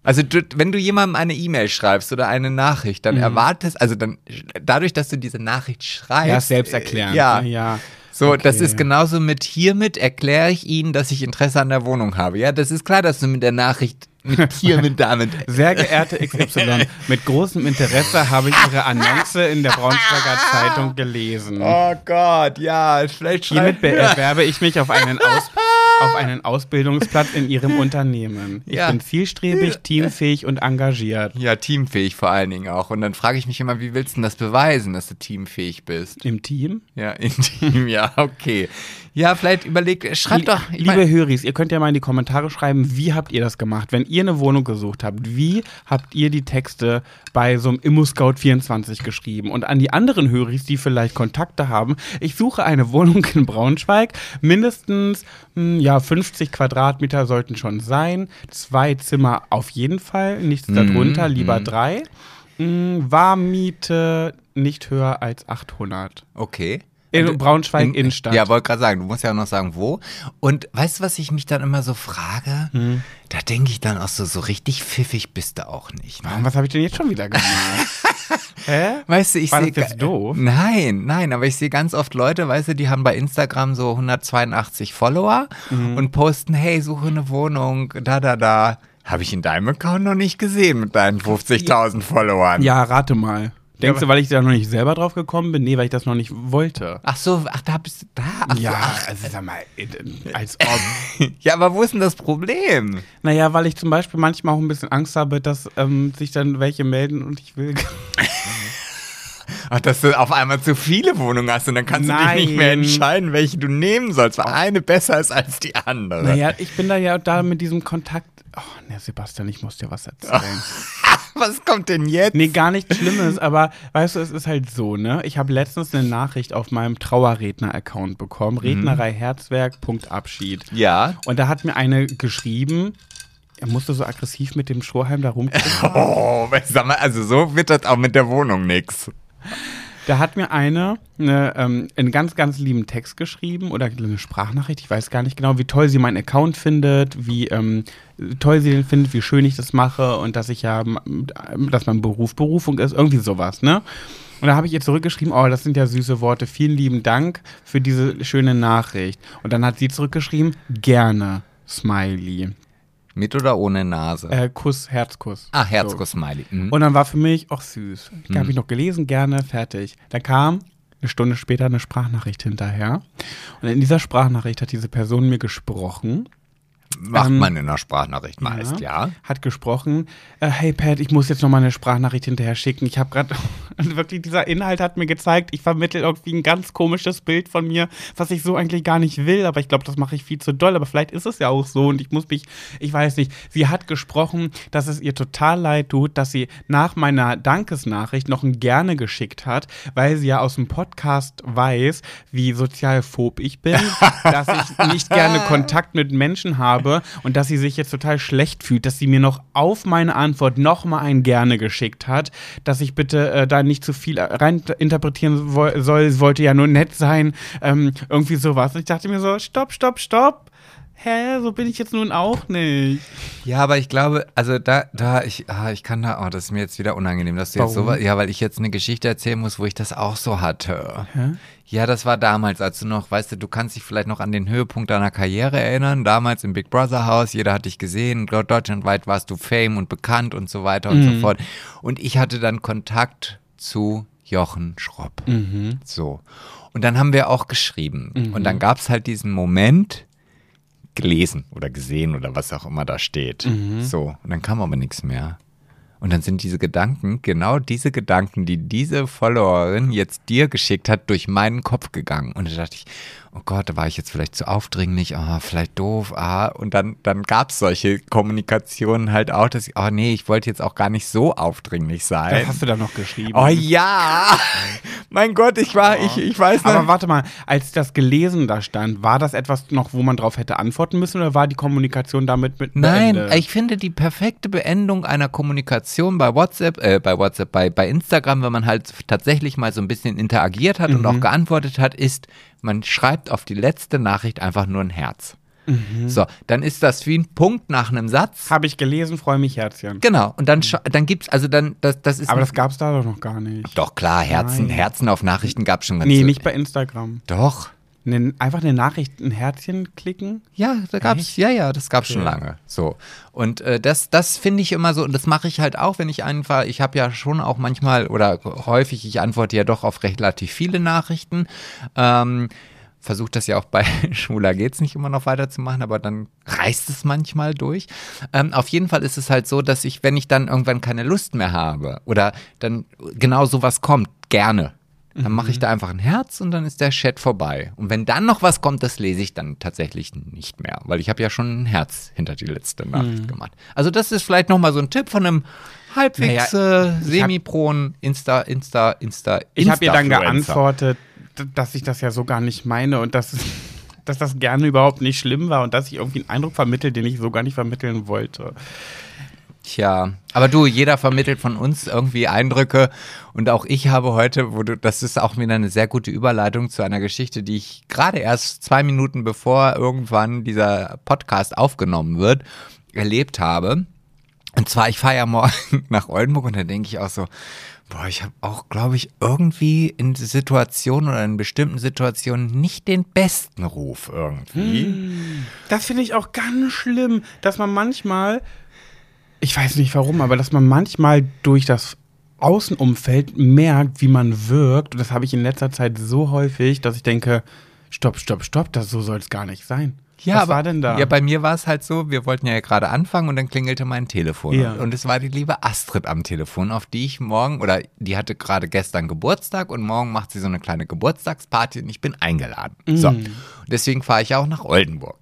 Also du, wenn du jemandem eine E-Mail schreibst oder eine Nachricht, dann erwartest, also dann dadurch, dass du diese Nachricht schreibst, ja, selbsterklärend. ja, ne? ja. so, das Okay. ist genauso mit hiermit erkläre ich Ihnen, dass ich Interesse an der Wohnung habe. Ja, das ist klar, dass du mit der Nachricht mit hiermit damit Sehr geehrte XY, mit großem Interesse habe ich Ihre Annonce in der Braunschweiger Zeitung gelesen. Oh Gott, ja, vielleicht Hiermit bewerbe ich mich auf einen, Aus auf einen Ausbildungsplatz in Ihrem Unternehmen. Ich Ja. bin zielstrebig, teamfähig und engagiert. Ja, teamfähig vor allen Dingen auch. Und dann frage ich mich immer, wie willst du denn das beweisen, dass du teamfähig bist? Im Team? Ja, in Team, ja, okay. Ja, vielleicht überleg, schreib Lie- doch. ich Liebe mein- Höris, ihr könnt ja mal in die Kommentare schreiben, wie habt ihr das gemacht? Wenn ihr eine Wohnung gesucht habt, wie habt ihr die Texte bei so einem ImmoScout24 geschrieben? Und an die anderen Höris, die vielleicht Kontakte haben, ich suche eine Wohnung in Braunschweig, mindestens hm, ja, 50 Quadratmeter sollten schon sein, zwei Zimmer auf jeden Fall, nichts Mhm, darunter, lieber drei. Hm, Warmmiete nicht höher als 800. Okay. In Braunschweig In- Innenstadt. Ja, wollte gerade sagen, du musst ja auch noch sagen, wo. Und weißt du, was ich mich dann immer so frage? Hm. Da denke ich dann auch so, so richtig pfiffig bist du auch nicht. Ne? Was habe ich denn jetzt schon wieder gemacht? Hä? Weißt du, ich sehe. das jetzt doof? Nein, nein, aber ich sehe ganz oft Leute, weißt du, die haben bei Instagram so 182 Follower Mhm. und posten, hey, suche eine Wohnung, da, da, da. Habe ich in deinem Account noch nicht gesehen mit deinen 50.000 Followern. Ja, rate mal. Denkst du, weil ich da noch nicht selber drauf gekommen bin? Nee, weil ich das noch nicht wollte. Ach so, ach, da bist du da. Ach Ja, ach. also sag mal, äh, als ob. Ja, aber wo ist denn das Problem? naja, weil ich zum Beispiel manchmal auch ein bisschen Angst habe, dass ähm, sich dann welche melden und ich will. Ach, dass du auf einmal zu viele Wohnungen hast und dann kannst du dich nicht mehr Nein. entscheiden, welche du nehmen sollst, weil eine besser ist als die andere. naja, ich bin da ja da mit diesem Kontakt. Oh, ne, Sebastian, ich muss dir was erzählen. Was kommt denn jetzt? Nee, gar nichts Schlimmes, aber weißt du, es ist halt so, ne? Ich habe letztens eine Nachricht auf meinem Trauerredner-Account bekommen. Rednerei Herzwerk, Punkt Abschied. Ja. Und da hat mir eine geschrieben, er musste so aggressiv mit dem Strohhalm da rumgucken. Oh, sag mal, also so wird das auch mit der Wohnung nix. Da hat mir eine, eine ähm, einen ganz, ganz lieben Text geschrieben oder eine Sprachnachricht, ich weiß gar nicht genau, wie toll sie meinen Account findet, wie ähm, toll sie den findet, wie schön ich das mache und dass ich ja, dass mein Beruf Berufung ist, irgendwie sowas, ne? Und da habe ich ihr zurückgeschrieben, oh, das sind ja süße Worte, vielen lieben Dank für diese schöne Nachricht. Und dann hat sie zurückgeschrieben, gerne, Smiley. Mit oder ohne Nase? Äh, Kuss, Herzkuss. ah, So. Herzkuss-Smiley. Mhm. Und dann war für mich auch süß. Ich habe ich noch gelesen, gerne, fertig. Dann kam eine Stunde später eine Sprachnachricht hinterher. Und in dieser Sprachnachricht hat diese Person mir gesprochen. Macht ähm, man in einer Sprachnachricht meist, ja. Hat gesprochen, äh, hey Pat, ich muss jetzt noch mal eine Sprachnachricht hinterher schicken. Ich habe gerade, wirklich dieser Inhalt hat mir gezeigt, ich vermittel irgendwie ein ganz komisches Bild von mir, was ich so eigentlich gar nicht will, aber ich glaube, das mache ich viel zu doll, aber vielleicht ist es ja auch so und ich muss mich, ich weiß nicht, sie hat gesprochen, dass es ihr total leid tut, dass sie nach meiner Dankesnachricht noch ein Gerne geschickt hat, weil sie ja aus dem Podcast weiß, wie sozialphob ich bin, dass ich nicht gerne Kontakt mit Menschen habe und dass sie sich jetzt total schlecht fühlt, dass sie mir noch auf meine Antwort noch mal ein Gerne geschickt hat, dass ich bitte äh, da nicht zu viel rein soll, wollte ja nur nett sein, ähm, irgendwie sowas. Und ich dachte mir so, stopp, stopp, stopp. Hä, so bin ich jetzt nun auch nicht. Ja, aber ich glaube, also da, da, ich, ah, ich kann da, oh, das ist mir jetzt wieder unangenehm, dass du jetzt Warum? so, ja, weil ich jetzt eine Geschichte erzählen muss, wo ich das auch so hatte. Hä? Ja, das war damals, als du noch, weißt du, du kannst dich vielleicht noch an den Höhepunkt deiner Karriere erinnern, damals im Big Brother Haus, jeder hat dich gesehen, deutschlandweit warst du Fame und bekannt und so weiter und so fort. Und ich hatte dann Kontakt zu Jochen Schropp. So. Und dann haben wir auch geschrieben. Und dann gab es halt diesen Moment, gelesen oder gesehen oder was auch immer da steht. So, und dann kam aber nichts mehr. Und dann sind diese Gedanken, genau diese Gedanken, die diese Followerin jetzt dir geschickt hat, durch meinen Kopf gegangen. Und da dachte ich, oh Gott, da war ich jetzt vielleicht zu aufdringlich, ah, vielleicht doof, ah. Und dann, dann gab es solche Kommunikationen halt auch, dass ich, oh nee, ich wollte jetzt auch gar nicht so aufdringlich sein. Das hast du da noch geschrieben. Oh ja! mein Gott, ich war, ich, ich weiß Aber nicht. warte mal, als das gelesen da stand, war das etwas noch, wo man drauf hätte antworten müssen oder war die Kommunikation damit mit Nein, beendet? ich finde die perfekte Beendung einer Kommunikation bei WhatsApp, äh, bei WhatsApp, bei, bei Instagram, wenn man halt tatsächlich mal so ein bisschen interagiert hat und auch geantwortet hat, ist, man schreibt auf die letzte Nachricht einfach nur ein Herz. So, dann ist das wie ein Punkt nach einem Satz. Habe ich gelesen, freue mich Herzchen. Genau, und dann, scha- dann gibt's, also dann, das, das ist. Aber das gab es da doch noch gar nicht. doch klar, Herzen, Nein. Herzen auf Nachrichten gab schon ganz Nee, so- nicht bei Instagram. Doch. Ne, einfach eine Nachricht, ein Herzchen klicken. Ja, da gab's, Echt? ja, ja, das gab's schon Okay. lange. So. Und äh, das, das finde ich immer so, und das mache ich halt auch, wenn ich einfach, ich habe ja schon auch manchmal oder häufig, ich antworte ja doch auf relativ viele Nachrichten. Ähm, Versuche das ja auch bei Schwuler geht's nicht immer noch weiterzumachen, aber dann reißt es manchmal durch. Ähm, auf jeden Fall ist es halt so, dass ich, wenn ich dann irgendwann keine Lust mehr habe oder dann genau sowas kommt, gerne. Dann mache ich da einfach ein Herz und dann ist der Chat vorbei. Und wenn dann noch was kommt, das lese ich dann tatsächlich nicht mehr, weil ich habe ja schon ein Herz hinter die letzte Nachricht gemacht. Also das ist vielleicht noch mal so ein Tipp von einem halbwegs äh, semi-proen Insta, Insta, Insta, Ich habe ihr dann geantwortet, dass ich das ja so gar nicht meine und dass, dass das gerne überhaupt nicht schlimm war und dass ich irgendwie einen Eindruck vermittle, den ich so gar nicht vermitteln wollte. Tja, aber du, jeder vermittelt von uns irgendwie Eindrücke und auch ich habe heute, wo du, das ist auch wieder eine sehr gute Überleitung zu einer Geschichte, die ich gerade erst zwei Minuten bevor irgendwann dieser Podcast aufgenommen wird, erlebt habe. Und zwar, ich fahre ja morgen nach Oldenburg und da denke ich auch so, boah, ich habe auch, glaube ich, irgendwie in Situationen oder in bestimmten Situationen nicht den besten Ruf irgendwie. Das finde ich auch ganz schlimm, dass man manchmal, ich weiß nicht warum, aber dass man manchmal durch das Außenumfeld merkt, wie man wirkt. Und das habe ich in letzter Zeit so häufig, dass ich denke, stopp, stopp, stopp, das so soll es gar nicht sein. Ja, Was aber, war denn da? Ja, bei mir war es halt so, wir wollten ja gerade anfangen und dann klingelte mein Telefon. Ja. Und es war die liebe Astrid am Telefon, auf die ich morgen, oder die hatte gerade gestern Geburtstag und morgen macht sie so eine kleine Geburtstagsparty und ich bin eingeladen. So. Und deswegen fahre ich auch nach Oldenburg.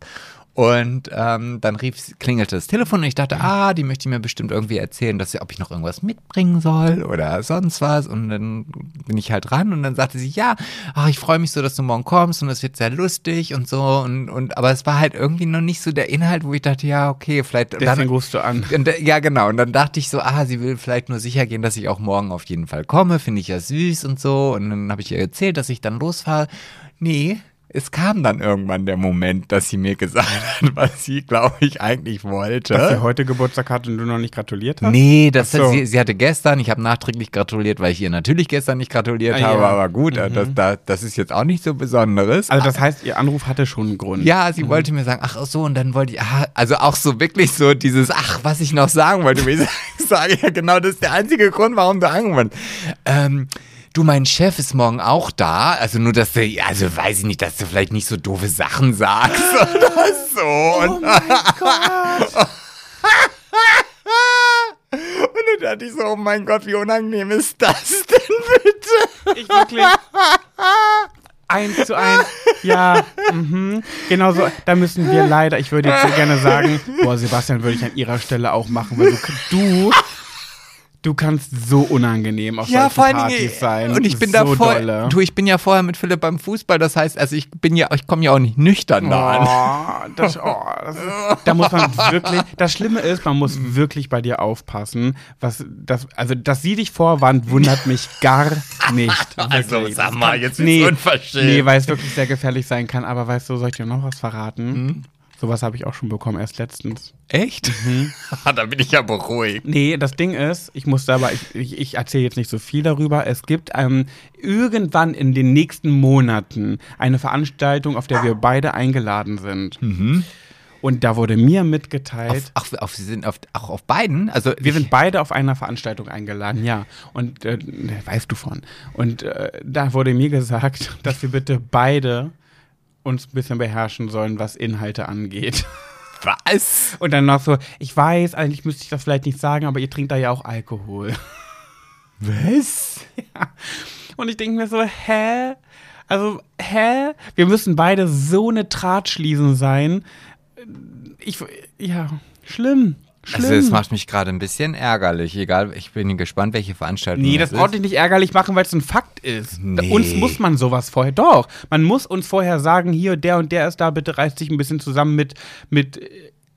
Und ähm, dann rief, klingelte das Telefon und ich dachte, ah, die möchte mir bestimmt irgendwie erzählen, dass sie, ob ich noch irgendwas mitbringen soll oder sonst was. Und dann bin ich halt ran und dann sagte sie, ja, ach, ich freue mich so, dass du morgen kommst und es wird sehr lustig und so. Und, und aber es war halt irgendwie noch nicht so der Inhalt, wo ich dachte, ja, okay, vielleicht. Deswegen dann, rufst du an. Und, ja, genau. Und dann dachte ich so, ah, sie will vielleicht nur sicher gehen, dass ich auch morgen auf jeden Fall komme. Finde ich ja süß und so. Und dann habe ich ihr erzählt, dass ich dann losfahre. Nee, es kam dann irgendwann der Moment, dass sie mir gesagt hat, was sie, glaube ich, eigentlich wollte. Dass sie heute Geburtstag hat und du noch nicht gratuliert hast? Nee, das so. sie, sie, hatte gestern, ich habe nachträglich gratuliert, weil ich ihr natürlich gestern nicht gratuliert ah, habe, ja. aber gut, mhm. das, das, das, ist jetzt auch nicht so Besonderes. Also das heißt, ihr Anruf hatte schon einen Grund. Ja, sie mhm. wollte mir sagen, ach so, und dann wollte ich, ach, also auch so wirklich so dieses, ach, was ich noch sagen wollte, ich sage ja genau, das ist der einzige Grund, warum du angerufen ähm, du, mein Chef ist morgen auch da. Also nur, dass du, also weiß ich nicht, dass du vielleicht nicht so doofe Sachen sagst oder so. Oh mein Gott. Und dann dachte ich so, oh mein Gott, wie unangenehm ist das denn bitte? Ich wirklich. Eins zu eins. Ja, mhm. genau so. Da müssen wir leider, ich würde jetzt so gerne sagen, boah, Sebastian würde ich an ihrer Stelle auch machen, weil du, du Du kannst so unangenehm auf ja, solchen Partys sein. Und ich bin so davor, du, ich bin ja vorher mit Philipp beim Fußball, das heißt, also ich bin ja, ich komme ja auch nicht nüchtern da an. Das, oh, das ist, da muss man wirklich, das Schlimme ist, man muss wirklich bei dir aufpassen, was, das, also, dass sie dich vorwand, wundert mich gar nicht. also, sag mal, jetzt ist nee, unverschämt. Nee, weil es wirklich sehr gefährlich sein kann, aber weißt du, soll ich dir noch was verraten? Mhm. Sowas habe ich auch schon bekommen, erst letztens. Echt? Mhm. da bin ich ja beruhigt. Nee, das Ding ist, ich muss aber, ich, ich, ich erzähle jetzt nicht so viel darüber. Es gibt ähm, irgendwann in den nächsten Monaten eine Veranstaltung, auf der wir beide eingeladen sind. Mhm. Und da wurde mir mitgeteilt. Auf, ach, auf, Sie sind auf, auch auf beiden? Also wir sind beide auf einer Veranstaltung eingeladen, ja. Und äh, weißt du von. Und äh, da wurde mir gesagt, dass wir bitte beide uns ein bisschen beherrschen sollen, was Inhalte angeht. Was? Und dann noch so, ich weiß, eigentlich müsste ich das vielleicht nicht sagen, aber ihr trinkt da ja auch Alkohol. Was? Ja. Und ich denke mir so, hä? Also, hä? Wir müssen beide so eine Drahtschließen sein. Ich, ja, schlimm. Schlimm. Also das macht mich gerade ein bisschen ärgerlich. Egal, ich bin gespannt, welche Veranstaltung Nee, das, das braucht dich nicht ärgerlich machen, weil es ein Fakt ist. Nee. Uns muss man sowas vorher. Doch, man muss uns vorher sagen, hier, der und der ist da, bitte reißt dich ein bisschen zusammen mit, mit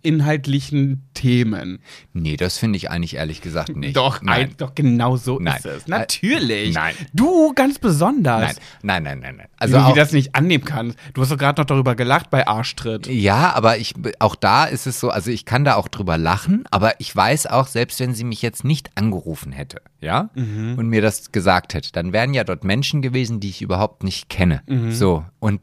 inhaltlichen Themen. Nee, das finde ich eigentlich ehrlich gesagt nicht. Doch, nein. Ein, doch genau so nein. ist es. Natürlich. Nein. Du ganz besonders. Nein, nein, nein, nein. nein. Also Wie du das nicht annehmen kannst. Du hast doch gerade noch darüber gelacht bei Arschtritt. Ja, aber ich auch da ist es so, also ich kann da auch drüber lachen, aber ich weiß auch, selbst wenn sie mich jetzt nicht angerufen hätte, ja, mhm. und mir das gesagt hätte, dann wären ja dort Menschen gewesen, die ich überhaupt nicht kenne. Mhm. So, und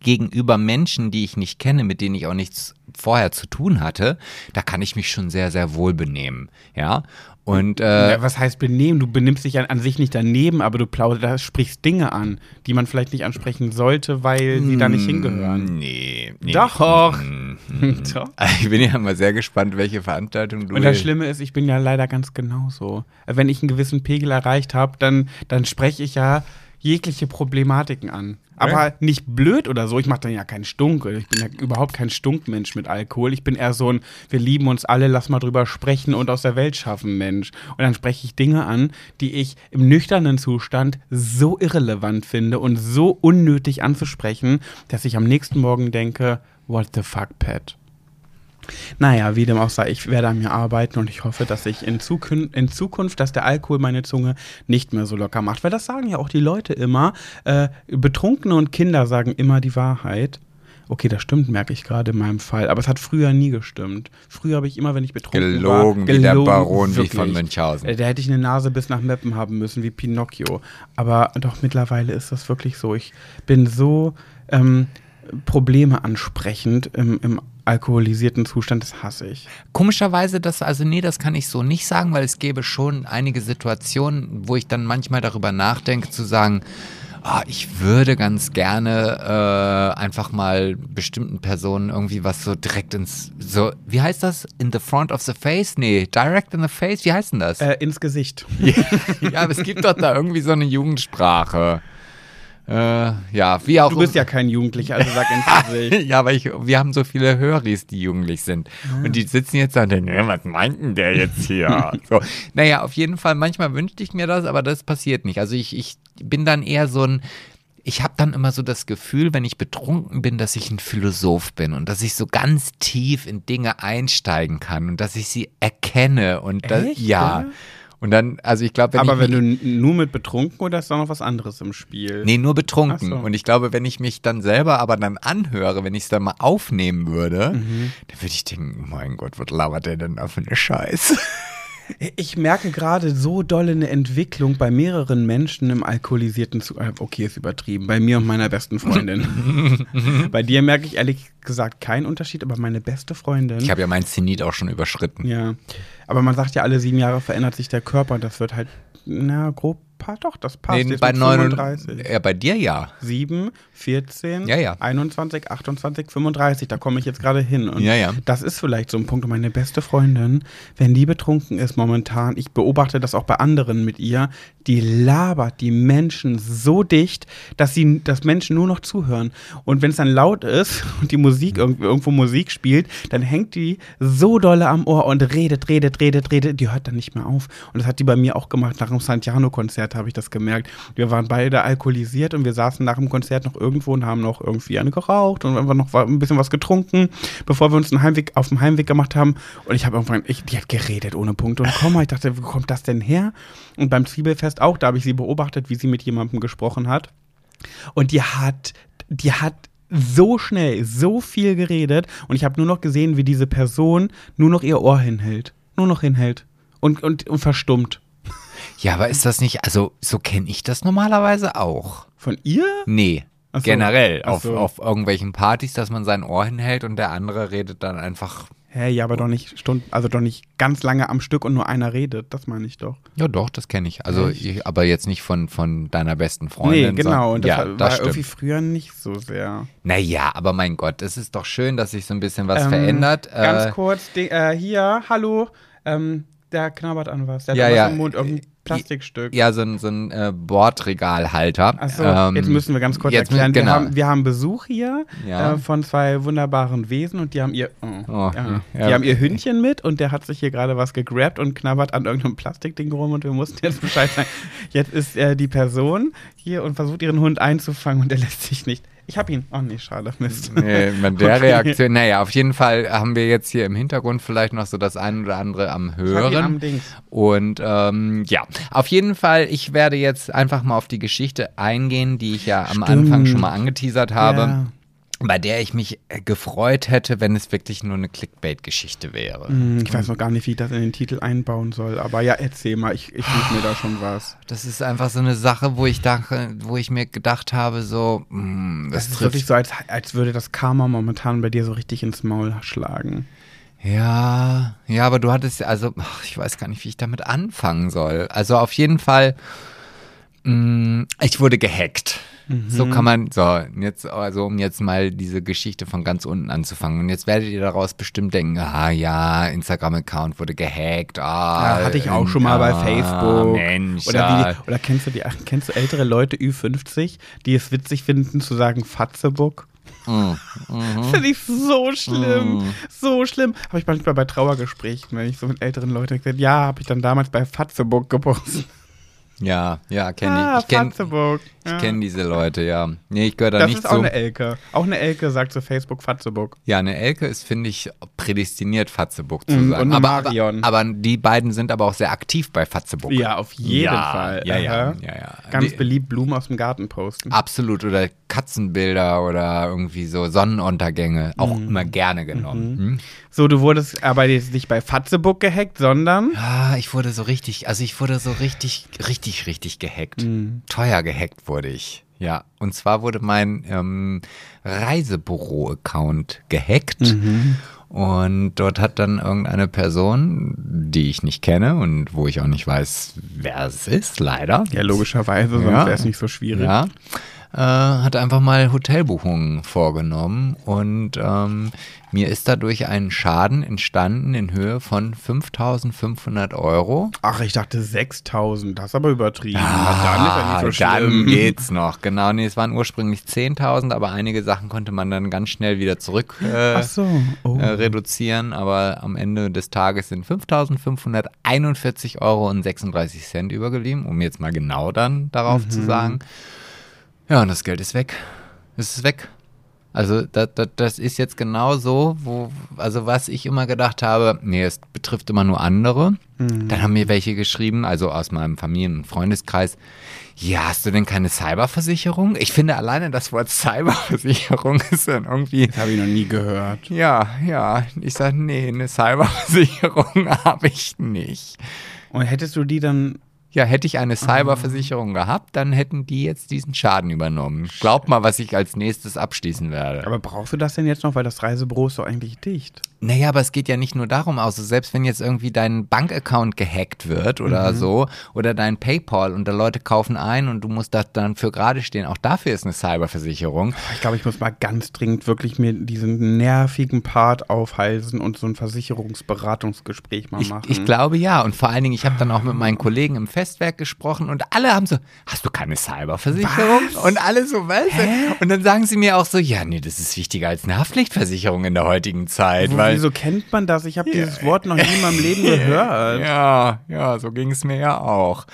gegenüber Menschen, die ich nicht kenne, mit denen ich auch nichts vorher zu tun hatte, da kann ich mich schon sehr, sehr wohl benehmen. Ja. Und, äh, ja, was heißt benehmen? Du benimmst dich an, an, sich nicht daneben, aber du plauderst, sprichst Dinge an, die man vielleicht nicht ansprechen sollte, weil sie da nicht hingehören. Nee. nee Doch. Doch. Ich bin ja mal sehr gespannt, welche Veranstaltung du. Und das Schlimme ist, ich bin ja leider ganz genauso. Wenn ich einen gewissen Pegel erreicht habe, dann, dann spreche ich ja jegliche Problematiken an. Aber ja. nicht blöd oder so. Ich mache dann ja keinen Stunk. Ich bin ja überhaupt kein Stunkmensch mit Alkohol. Ich bin eher so ein, wir lieben uns alle, lass mal drüber sprechen und aus der Welt schaffen, Mensch. Und dann spreche ich Dinge an, die ich im nüchternen Zustand so irrelevant finde und so unnötig anzusprechen, dass ich am nächsten Morgen denke, what the fuck, Pat? Naja, wie dem auch sei, ich werde an mir arbeiten und ich hoffe, dass ich in, Zukün in Zukunft, dass der Alkohol meine Zunge nicht mehr so locker macht. Weil das sagen ja auch die Leute immer. Äh, Betrunkene und Kinder sagen immer die Wahrheit. Okay, das stimmt, merke ich gerade in meinem Fall. Aber es hat früher nie gestimmt. Früher habe ich immer, wenn ich betrunken gelogen, war, gelogen, wie der Baron wirklich. wie von Münchhausen. Äh, da hätte ich eine Nase bis nach Meppen haben müssen, wie Pinocchio. Aber doch mittlerweile ist das wirklich so. Ich bin so ähm, Probleme ansprechend im, im alkoholisierten Zustand, das hasse ich. Komischerweise, das, also nee, das kann ich so nicht sagen, weil es gäbe schon einige Situationen, wo ich dann manchmal darüber nachdenke, zu sagen, oh, ich würde ganz gerne äh, einfach mal bestimmten Personen irgendwie was so direkt ins, so, wie heißt das? In the front of the face? Nee, direct in the face? Wie heißt denn das? Äh, ins Gesicht. ja, aber es gibt doch da irgendwie so eine Jugendsprache. Äh, ja, wie auch Du bist ja kein Jugendlicher, also sag ins ja, aber ich, wir haben so viele Höris, die jugendlich sind. Und die sitzen jetzt da und denken, "Ja, was meint denn der jetzt hier? so. Naja, auf jeden Fall, manchmal wünschte ich mir das, aber das passiert nicht. Also ich, ich bin dann eher so ein, ich habe dann immer so das Gefühl, wenn ich betrunken bin, dass ich ein Philosoph bin und dass ich so ganz tief in Dinge einsteigen kann und dass ich sie erkenne und das, ja. ja? Und dann, also ich glaube, wenn Aber ich wenn du nur mit betrunken oder ist da noch was anderes im Spiel? Nee, nur betrunken. So. Und ich glaube, wenn ich mich dann selber aber dann anhöre, wenn ich es dann mal aufnehmen würde, Mhm. dann würde ich denken, mein Gott, was labert der denn da für eine Scheiße? Ich merke gerade so doll eine Entwicklung bei mehreren Menschen im alkoholisierten Zu äh, Okay, ist übertrieben. Bei mir und meiner besten Freundin. bei dir merke ich ehrlich gesagt keinen Unterschied, aber meine beste Freundin. Ich habe ja mein Zenit auch schon überschritten. ja. Aber man sagt ja, alle sieben Jahre verändert sich der Körper. Und das wird halt, na, grob, doch, das passt. Nee, bei, mit 39. Ja, bei dir ja. 7, 14, Ja, ja. 21, 28, 35, da komme ich jetzt gerade hin. Und Ja, ja. das ist vielleicht so ein Punkt. Und meine beste Freundin, wenn die betrunken ist momentan, ich beobachte das auch bei anderen mit ihr, die labert die Menschen so dicht, dass sie, dass Menschen nur noch zuhören. Und wenn es dann laut ist und die Musik irgendwo, irgendwo Musik spielt, dann hängt die so dolle am Ohr und redet, redet, redet, redet, die hört dann nicht mehr auf. Und das hat die bei mir auch gemacht. Nach dem Santiano-Konzert habe ich das gemerkt. Wir waren beide alkoholisiert und wir saßen nach dem Konzert noch irgendwo und haben noch irgendwie eine geraucht und einfach noch ein bisschen was getrunken, bevor wir uns einen Heimweg, auf dem Heimweg gemacht haben. Und ich habe irgendwann, ich, die hat geredet ohne Punkt und Komma. Ich dachte, wo kommt das denn her? Und beim Zwiebelfest auch, da habe ich sie beobachtet, wie sie mit jemandem gesprochen hat. Und die hat, die hat so schnell, so viel geredet und ich habe nur noch gesehen, wie diese Person nur noch ihr Ohr hinhält. Nur noch hinhält. Und, und, und verstummt. Ja, aber ist das nicht, also so kenne ich das normalerweise auch. Von ihr? Nee. So. Generell auf, so. auf irgendwelchen Partys, dass man sein Ohr hinhält und der andere redet dann einfach. Hä, ja, aber doch nicht Stunden, also doch nicht ganz lange am Stück und nur einer redet. Das meine ich doch. Ja, doch, das kenne ich. Also, ich, aber jetzt nicht von, von deiner besten Freundin. nee, genau. Und das ja, war das irgendwie stimmt. früher nicht so sehr. Naja, aber mein Gott, es ist doch schön, dass sich so ein bisschen was Ähm, verändert. Ganz Äh, kurz, die, äh, hier, hallo. Ähm, der knabbert an was. Der Ja, hat ja. Mund, irgendein Plastikstück. ja, so ein, so ein äh, Bordregalhalter. Achso, Ähm, jetzt müssen wir ganz kurz erklären. mü- Wir, genau. haben, wir haben Besuch hier Ja. äh, von zwei wunderbaren Wesen und die haben ihr, oh, Oh, ja. ja. die haben ihr Hündchen mit und der hat sich hier gerade was gegrabt und knabbert an irgendeinem Plastikding rum und wir mussten jetzt Bescheid sagen. Jetzt ist äh, die Person hier und versucht ihren Hund einzufangen und er lässt sich nicht. Ich hab ihn. Oh nee, schade, Mist. Nee, mit der Okay. Reaktion, naja, auf jeden Fall haben wir jetzt hier im Hintergrund vielleicht noch so das ein oder andere am Ich hab ihn Hören. am Dings. Und ähm, ja, auf jeden Fall, ich werde jetzt einfach mal auf die Geschichte eingehen, die ich ja am Stimmt. Anfang schon mal angeteasert habe, Ja. Bei der ich mich äh, gefreut hätte, wenn es wirklich nur eine Clickbait-Geschichte wäre. Hm, Ich weiß noch gar nicht, wie ich das in den Titel einbauen soll, aber ja, erzähl mal, ich, ich suche mir da schon was. Das ist einfach so eine Sache, wo ich dachte, wo ich mir gedacht habe, so, mh, das, Das ist trifft wirklich so, als, als würde das Karma momentan bei dir so richtig ins Maul schlagen. Ja, ja, aber du hattest, also, ach, ich weiß gar nicht, wie ich damit anfangen soll. Also auf jeden Fall, mh, ich wurde gehackt. So kann man, so, jetzt, also um jetzt mal diese Geschichte von ganz unten anzufangen. Und jetzt werdet ihr daraus bestimmt denken, ah ja, Instagram-Account wurde gehackt. Ah, Ja, hatte ich auch schon mal bei ah, Facebook. Mensch, oder, ja. wie, oder kennst du die, ach, kennst du ältere Leute Ü50, die es witzig finden zu sagen Fatzebook? Mm, Finde ich so schlimm. So schlimm. Habe ich manchmal bei Trauergesprächen, wenn ich so mit älteren Leuten gesagt ja, habe ich dann damals bei Fatzebook gepostet. Ja, ja, kenne ah, ich. Ich kenne Fatzebook. Ich Ja. kenn diese Leute, ja. Nee, ich gehöre da Das nicht ist zu. auch eine Elke. Auch eine Elke sagt zu Facebook Fatzebook. Ja, eine Elke ist, finde ich, prädestiniert, Fatzeburg zu Mm, sein. und aber, Marion. aber, aber die beiden sind aber auch sehr aktiv bei Fatzeburg. Ja, auf jeden Ja, Fall. ja, ja, ja, ja. Ganz Die- beliebt Blumen aus dem Garten posten. Absolut. Oder Katzenbilder oder irgendwie so Sonnenuntergänge. Auch Mhm. immer gerne genommen. Hm? So, du wurdest aber jetzt nicht bei Fatzebook gehackt, sondern Ah, ich wurde so richtig, also ich wurde so richtig, richtig, richtig gehackt. Mhm. Teuer gehackt wurde ich. Ja, und zwar wurde mein ähm, Reisebüro-Account gehackt. Mhm. Und dort hat dann irgendeine Person, die ich nicht kenne und wo ich auch nicht weiß, wer es ist, leider. ja, logischerweise, sonst Ja. wäre es nicht so schwierig. Ja. Äh, hat einfach mal Hotelbuchungen vorgenommen und ähm, mir ist dadurch ein Schaden entstanden in Höhe von 5500 Euro. Ach, ich dachte 6000. Das ist aber übertrieben. Ah, dann dann so schlimm. geht's noch. Genau, nee, es waren ursprünglich 10.000, aber einige Sachen konnte man dann ganz schnell wieder zurück äh, so. Oh. äh, reduzieren. Aber am Ende des Tages sind 5.541 Euro und 36 Cent übergeblieben, um jetzt mal genau dann darauf Mhm. zu sagen. Ja, und das Geld ist weg. Es ist weg. Also das, das, das ist jetzt genau so, wo, also was ich immer gedacht habe, nee, es betrifft immer nur andere. Mhm. Dann haben mir welche geschrieben, also aus meinem Familien- und Freundeskreis, ja, hast du denn keine Cyberversicherung? Ich finde alleine das Wort Cyberversicherung ist dann irgendwie, Das habe ich noch nie gehört. ja, ja, ich sage, nee, eine Cyberversicherung habe ich nicht. Und hättest du die dann. Ja, hätte ich eine Cyberversicherung gehabt, dann hätten die jetzt diesen Schaden übernommen. Glaub mal, was ich als nächstes abschließen werde. Aber brauchst du das denn jetzt noch, weil das Reisebüro ist doch eigentlich dicht? Naja, aber es geht ja nicht nur darum, also selbst wenn jetzt irgendwie dein Bankaccount gehackt wird oder so, oder dein PayPal und da Leute kaufen ein und du musst da dann für gerade stehen, auch dafür ist eine Cyberversicherung. Ich glaube, ich muss mal ganz dringend wirklich mir diesen nervigen Part aufhalsen und so ein Versicherungsberatungsgespräch mal Ich, machen. ich glaube ja. Und vor allen Dingen, ich habe dann auch mit meinen Kollegen im Festwerk gesprochen und alle haben so, hast du keine Cyberversicherung? Was? Und alle so, was? Und dann sagen sie mir auch so, ja, nee, das ist wichtiger als eine Haftpflichtversicherung in der heutigen Zeit. Wo, weil wieso kennt man das? Ich habe dieses Wort noch nie in meinem Leben gehört. Ja, ja, so ging es mir ja auch.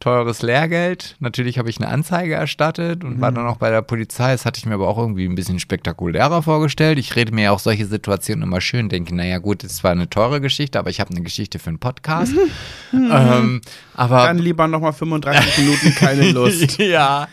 Teures Lehrgeld. Natürlich habe ich eine Anzeige erstattet und war dann auch bei der Polizei. Das hatte ich mir aber auch irgendwie ein bisschen spektakulärer vorgestellt. Ich rede mir ja auch solche Situationen immer schön, denke, naja gut, es war eine teure Geschichte, aber ich habe eine Geschichte für einen Podcast. ähm, aber Dann lieber nochmal 35 Minuten keine Lust. ja,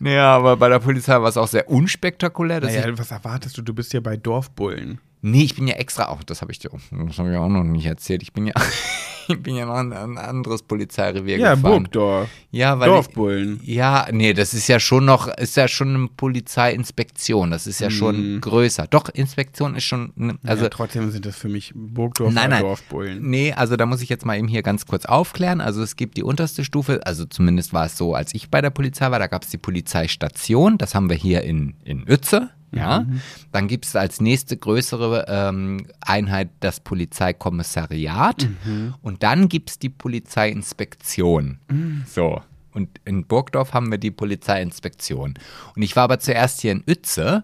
naja, aber bei der Polizei war es auch sehr unspektakulär. Naja, was erwartest du? Du bist hier bei Dorfbullen. Nee, ich bin ja extra auch, das habe ich dir, das habe ich auch noch nicht erzählt. Ich bin ja, ich bin ja noch in ein anderes Polizeirevier Ja, gefahren. Burgdorf. Ja, weil Dorfbullen. Ich, ja, nee, das ist ja schon noch, ist ja schon eine Polizeiinspektion. Das ist ja schon größer. Doch, Inspektion ist schon, ne, Also ja, trotzdem sind das für mich Burgdorf Nein, nein. Dorfbullen. Nee, also da muss ich jetzt mal eben hier ganz kurz aufklären. Also es gibt die unterste Stufe, also zumindest war es so, als ich bei der Polizei war, da gab es die Polizeistation, das haben wir hier in, in Uetze. Ja, dann gibt es als nächste größere ähm, Einheit das Polizeikommissariat und dann gibt es die Polizeiinspektion. So. Und in Burgdorf haben wir die Polizeiinspektion. Und ich war aber zuerst hier in Uetze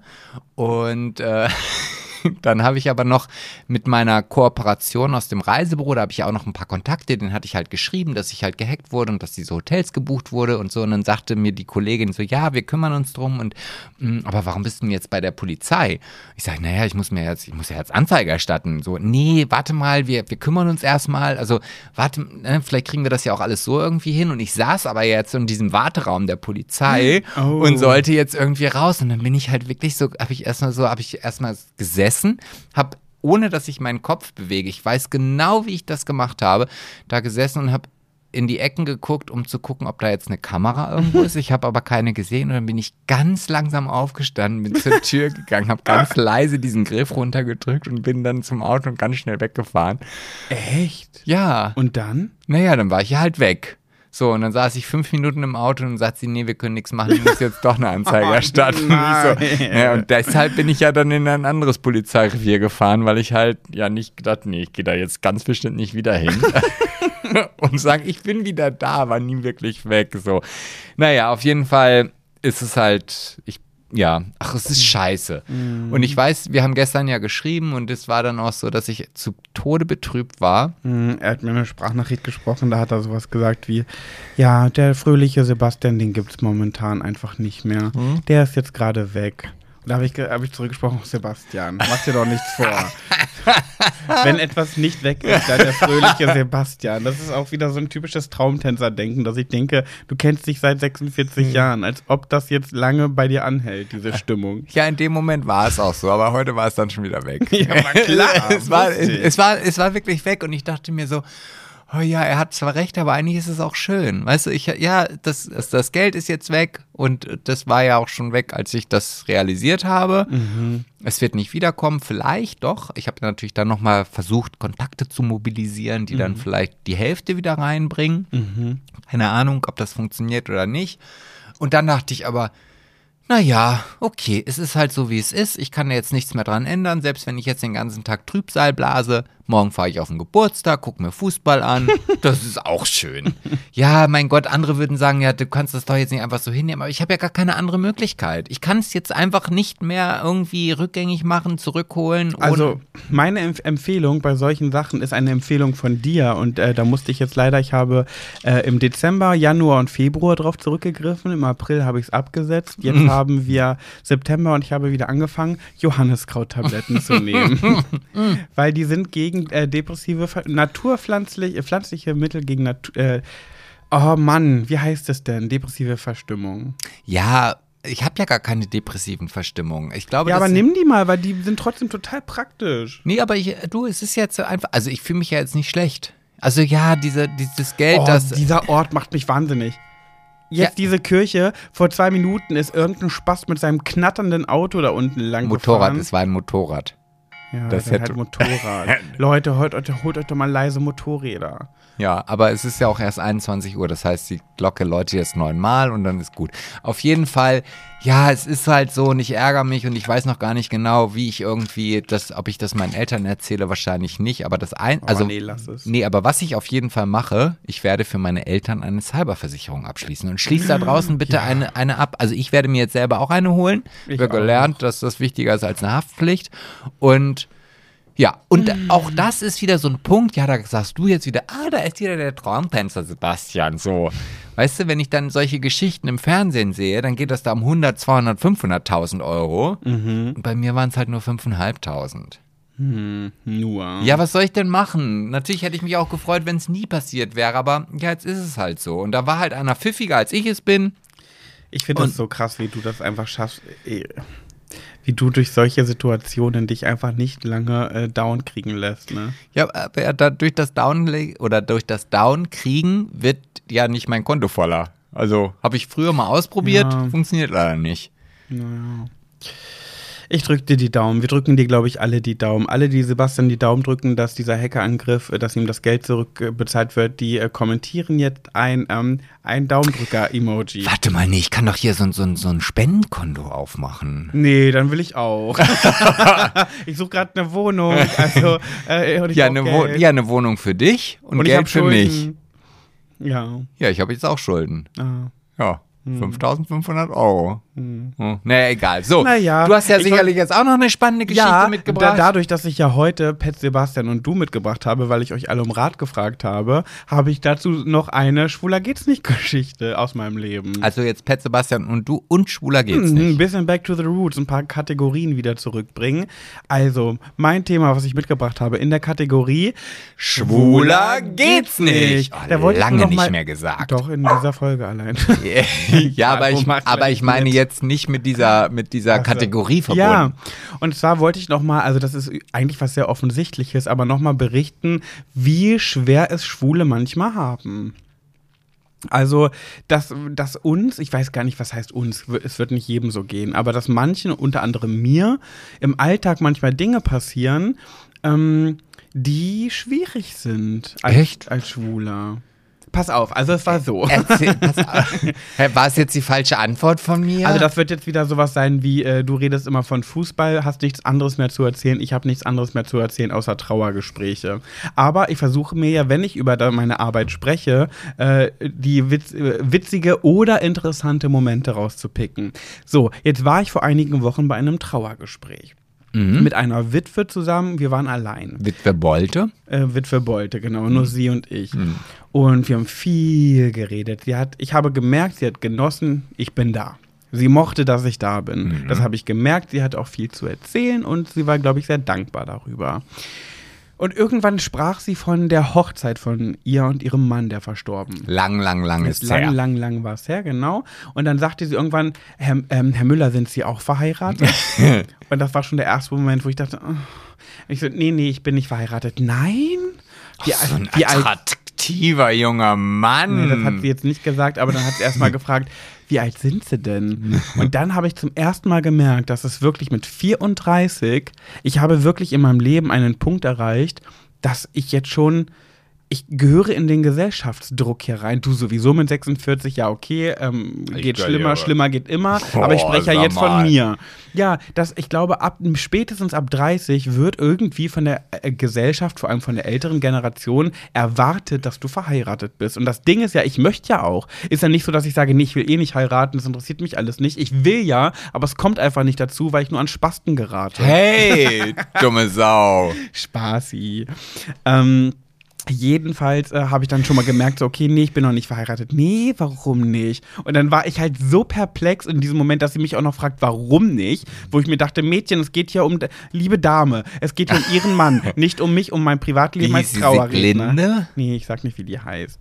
und äh, dann habe ich aber noch mit meiner Kooperation aus dem Reisebüro, da habe ich ja auch noch ein paar Kontakte, den hatte ich halt geschrieben, dass ich halt gehackt wurde und dass diese Hotels gebucht wurde und so. Und dann sagte mir die Kollegin so, ja, wir kümmern uns drum und "Mm, aber warum bist du denn jetzt bei der Polizei? Ich sage, naja, ich muss mir jetzt, ich muss ja jetzt Anzeige erstatten. So, nee, warte mal, wir, wir kümmern uns erstmal. Also, warte, ne, vielleicht kriegen wir das ja auch alles so irgendwie hin. Und ich saß aber jetzt in diesem Warteraum der Polizei Oh. und sollte jetzt irgendwie raus. Und dann bin ich halt wirklich so, habe ich erstmal so, habe ich erstmal gesessen, habe ohne dass ich meinen Kopf bewege, ich weiß genau, wie ich das gemacht habe, da gesessen und habe in die Ecken geguckt, um zu gucken, ob da jetzt eine Kamera irgendwo ist. Ich habe aber keine gesehen und dann bin ich ganz langsam aufgestanden, bin zur Tür gegangen, habe ganz leise diesen Griff runtergedrückt und bin dann zum Auto und ganz schnell weggefahren. Echt? Ja, Und dann? naja, dann war ich ja halt weg. So, und dann saß ich fünf Minuten im Auto und sagt sie, nee, wir können nichts machen, ich muss jetzt doch eine Anzeige Oh, erstatten. Und, so, ja, und deshalb bin ich ja dann in ein anderes Polizeirevier gefahren, weil ich halt ja nicht gedacht, nee, ich gehe da jetzt ganz bestimmt nicht wieder hin. und sagen, ich bin wieder da, war nie wirklich weg. So. Naja, auf jeden Fall ist es halt, ich ja, ach, es ist scheiße. Und ich weiß, wir haben gestern ja geschrieben und es war dann auch so, dass ich zu Tode betrübt war. Hm, Er hat mir eine Sprachnachricht gesprochen, da hat er sowas gesagt wie, ja, der fröhliche Sebastian, den gibt es momentan einfach nicht mehr. Der ist jetzt gerade weg. Da habe ich, hab ich zurückgesprochen, Sebastian, mach dir doch nichts vor. Wenn etwas nicht weg ist, dann der fröhliche Sebastian. Das ist auch wieder so ein typisches Traumtänzer-Denken, dass ich denke, du kennst dich seit 46 Jahren, als ob das jetzt lange bei dir anhält, diese Stimmung. Ja, in dem Moment war es auch so, aber heute war es dann schon wieder weg. Ja, war klar, es, war, es, war, es war wirklich weg und ich dachte mir so, oh ja, er hat zwar recht, aber eigentlich ist es auch schön. Weißt du, ich, ja, das, das, das Geld ist jetzt weg und das war ja auch schon weg, als ich das realisiert habe. Es wird nicht wiederkommen, vielleicht doch. Ich habe natürlich dann nochmal versucht, Kontakte zu mobilisieren, die dann vielleicht die Hälfte wieder reinbringen. Keine Ahnung, ob das funktioniert oder nicht. Und dann dachte ich aber, naja, okay, es ist halt so, wie es ist. Ich kann da jetzt nichts mehr dran ändern. Selbst wenn ich jetzt den ganzen Tag Trübsal blase, morgen fahre ich auf den Geburtstag, gucke mir Fußball an. Das ist auch schön. Ja, mein Gott, andere würden sagen, ja, du kannst das doch jetzt nicht einfach so hinnehmen. Aber ich habe ja gar keine andere Möglichkeit. Ich kann es jetzt einfach nicht mehr irgendwie rückgängig machen, zurückholen. Also, meine Empf Empfehlung bei solchen Sachen ist eine Empfehlung von dir. Und äh, da musste ich jetzt leider, ich habe äh, im Dezember, Januar und Februar drauf zurückgegriffen. Im April habe ich es abgesetzt. Jetzt haben wir September und ich habe wieder angefangen, Johanniskraut-Tabletten zu nehmen. Weil die sind gegen äh, depressive, naturpflanzliche pflanzliche Mittel gegen Natur. Äh, oh Mann, wie heißt es denn? Depressive Verstimmung. Ja, ich habe ja gar keine depressiven Verstimmungen. Ich glaube, ja, das aber nimm die mal, weil die sind trotzdem total praktisch. Nee, aber ich, du, es ist jetzt einfach, also ich fühle mich ja jetzt nicht schlecht. Also ja, diese, dieses Geld, Oh, das. dieser Ort macht mich wahnsinnig. Jetzt Ja. diese Kirche, vor zwei Minuten ist irgendein Spaß mit seinem knatternden Auto da unten lang Motorrad, gefahren. es war ein Motorrad. Ja, das das halt hätte- Motorrad. Leute, holt, euch- holt euch doch mal leise Motorräder. Ja, aber es ist ja auch erst 21 Uhr, das heißt, die Glocke läutet jetzt neunmal und dann ist gut. Auf jeden Fall, ja, es ist halt so und ich ärgere mich und ich weiß noch gar nicht genau, wie ich irgendwie das, ob ich das meinen Eltern erzähle, wahrscheinlich nicht, aber das ein, also nee, lass es. Nee, aber was ich auf jeden Fall mache, ich werde für meine Eltern eine Cyberversicherung abschließen. Und schließ da draußen bitte eine, eine ab. Also ich werde mir jetzt selber auch eine holen. Ich Ich habe auch. gelernt, dass das wichtiger ist als eine Haftpflicht. Und ja, und auch das ist wieder so ein Punkt, ja, da sagst du jetzt wieder, ah, da ist wieder der Traumpänzer Sebastian, so. Weißt du, wenn ich dann solche Geschichten im Fernsehen sehe, dann geht das da um 100, 200, 500.000 Euro. Und bei mir waren es halt nur 5.500. Hm, nur. Ja, was soll ich denn machen? Natürlich hätte ich mich auch gefreut, wenn es nie passiert wäre, aber ja, jetzt ist es halt so. Und da war halt einer pfiffiger, als ich es bin. Ich finde das so krass, wie du das einfach schaffst. Wie du durch solche Situationen dich einfach nicht lange äh, down kriegen lässt, ne? Ja, aber durch das Down oder durch das Down kriegen wird ja nicht mein Konto voller. Also habe ich früher mal ausprobiert, Ja. funktioniert leider nicht. Naja. Ich drücke dir die Daumen. Wir drücken dir, glaube ich, alle die Daumen. Alle, die Sebastian die Daumen drücken, dass dieser Hackerangriff, äh, dass ihm das Geld zurückbezahlt wird, die äh, kommentieren jetzt ein, ähm, ein Daumendrücker-Emoji. Warte mal, nee, ich kann doch hier so, ein- so, so ein Spendenkonto aufmachen. Nee, dann will ich auch. ich suche gerade eine Wohnung. Also, äh, Ja eine, Wo ja, eine Wohnung für dich und, und Geld für mich. Ja. Ja, ich habe jetzt auch Schulden. Ah. Ja, 5500 Euro. Hm. Naja, egal. So, Naja, du hast ja ich sicherlich jetzt auch noch eine spannende Geschichte ja, mitgebracht. Da, dadurch, dass ich ja heute Pet Sebastian und du mitgebracht habe, weil ich euch alle um Rat gefragt habe, habe ich dazu noch eine Schwuler geht's nicht Geschichte aus meinem Leben. Also jetzt Pet Sebastian und du und Schwuler geht's Ein nicht. bisschen back to the roots, ein paar Kategorien wieder zurückbringen. Also, mein Thema, was ich mitgebracht habe in der Kategorie Schwuler geht's nicht. Oh, Da wollte ich lange noch nicht mal- mehr gesagt. Doch, in dieser Folge allein. ja, aber ich, aber ich meine mit? Jetzt nicht mit dieser, mit dieser Ach so. Kategorie verbunden. Ja, und zwar wollte ich noch mal, also das ist eigentlich was sehr Offensichtliches, aber noch mal berichten, wie schwer es Schwule manchmal haben. Also, dass, dass uns, ich weiß gar nicht, was heißt uns, es wird nicht jedem so gehen, aber dass manchen, unter anderem mir, im Alltag manchmal Dinge passieren, ähm, die schwierig sind als, Echt? als Schwuler. Pass auf, also es war so. Erzähl, War es jetzt die falsche Antwort von mir? Also das wird jetzt wieder sowas sein wie, äh, du redest immer von Fußball, hast nichts anderes mehr zu erzählen, ich habe nichts anderes mehr zu erzählen außer Trauergespräche. Aber ich versuche mir ja, wenn ich über meine Arbeit spreche, äh, die witz, äh, witzige oder interessante Momente rauszupicken. So, jetzt war ich vor einigen Wochen bei einem Trauergespräch. Mhm. Mit einer Witwe zusammen, wir waren allein. Witwe Bolte? Äh, Witwe Beute, genau, Mhm. nur sie und ich. Und wir haben viel geredet. Sie hat, ich habe gemerkt, sie hat genossen, ich bin da. Sie mochte, dass ich da bin. Mhm. Das habe ich gemerkt. Sie hat auch viel zu erzählen und sie war, glaube ich, sehr dankbar darüber. Und irgendwann sprach sie von der Hochzeit von ihr und ihrem Mann, der verstorben Lang, lang, lang ist ist lang, her. lang, lang war es her, genau. Und dann sagte sie irgendwann, Herr, ähm, Herr Müller, sind Sie auch verheiratet? und das war schon der erste Moment, wo ich dachte, oh. ich so, nee, nee, ich bin nicht verheiratet. Nein? Wie, So ein attraktiver junger Mann. Nee, das hat sie jetzt nicht gesagt, aber dann hat sie erst mal gefragt, wie alt sind sie denn? Und dann habe ich zum ersten Mal gemerkt, dass es wirklich mit 34, ich habe wirklich in meinem Leben einen Punkt erreicht, dass ich jetzt schon, ich gehöre in den Gesellschaftsdruck hier rein. Du sowieso mit 46, ja, okay, ähm, geht schlimmer, ja. schlimmer geht immer. Boah, aber ich spreche ja jetzt von mir. Ja, das, ich glaube, ab spätestens ab 30 wird irgendwie von der äh, Gesellschaft, vor allem von der älteren Generation, erwartet, dass du verheiratet bist. Und das Ding ist ja, ich möchte ja auch. Ist ja nicht so, dass ich sage, nee, ich will eh nicht heiraten, das interessiert mich alles nicht. Ich will ja, aber es kommt einfach nicht dazu, weil ich nur an Spasten gerate. Hey, dumme Sau. Spaßi. Ähm, jedenfalls äh, habe ich dann schon mal gemerkt, so, okay, nee, ich bin noch nicht verheiratet. Nee, warum nicht? Und dann war ich halt so perplex in diesem Moment, dass sie mich auch noch fragt, warum nicht? Wo ich mir dachte, Mädchen, es geht hier um, liebe Dame, es geht hier um ihren Mann, nicht um mich, um mein Privatleben als Trauerredner. Sieglinde? Nee, ich sag nicht, wie die heißt.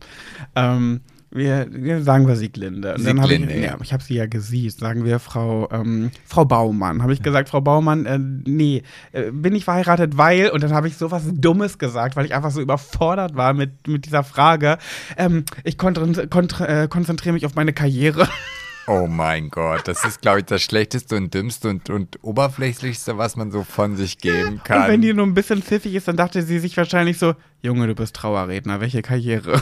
Ähm, wir, sagen wir Sieglinde. Und dann hab ich, ja, ich habe sie ja gesiezt. Sagen wir Frau, ähm, Frau Baumann. Habe ich gesagt, Frau Baumann, äh, nee, äh, bin ich verheiratet, weil, und dann habe ich sowas Dummes gesagt, weil ich einfach so überfordert war mit, mit dieser Frage. Ähm, ich äh, konzentriere mich auf meine Karriere. Oh mein Gott, das ist, glaube ich, das Schlechteste und Dümmste und, und Oberflächlichste, was man so von sich geben kann. Und wenn die nur ein bisschen pfiffig ist, dann dachte sie sich wahrscheinlich so, Junge, du bist Trauerredner, welche Karriere?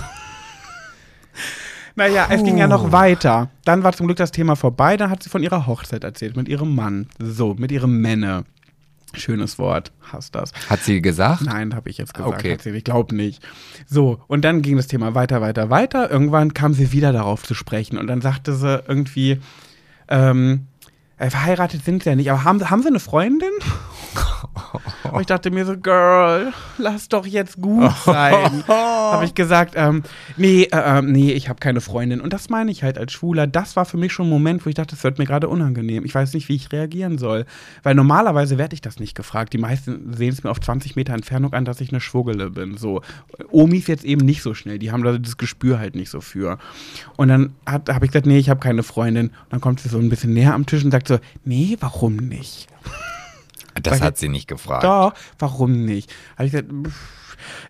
naja, es ging ja noch weiter. Dann war zum Glück das Thema vorbei, dann hat sie von ihrer Hochzeit erzählt, mit ihrem Mann. So, mit ihrem Männer. Schönes Wort, hasst das. Hat sie gesagt? Nein, habe ich jetzt gesagt. Okay. Sie, ich glaube nicht. So, und dann ging das Thema weiter, weiter, weiter. Irgendwann kam sie wieder darauf zu sprechen und dann sagte sie irgendwie, ähm, äh, verheiratet sind sie ja nicht, aber haben, haben sie eine Freundin? Und ich dachte mir so, Girl, lass doch jetzt gut sein. habe ich gesagt, ähm, nee, äh, äh, nee, ich habe keine Freundin. Und das meine ich halt als Schwuler. Das war für mich schon ein Moment, wo ich dachte, das wird mir gerade unangenehm. Ich weiß nicht, wie ich reagieren soll. Weil normalerweise werde ich das nicht gefragt. Die meisten sehen es mir auf 20 Meter Entfernung an, dass ich eine Schwuggele bin. So, Omis jetzt eben nicht so schnell. Die haben da das Gespür halt nicht so für. Und dann habe ich gesagt, nee, ich habe keine Freundin. Und dann kommt sie so ein bisschen näher am Tisch und sagt so, nee, warum nicht? Das hat sie nicht gefragt. Doch, warum nicht? Habe ich gesagt,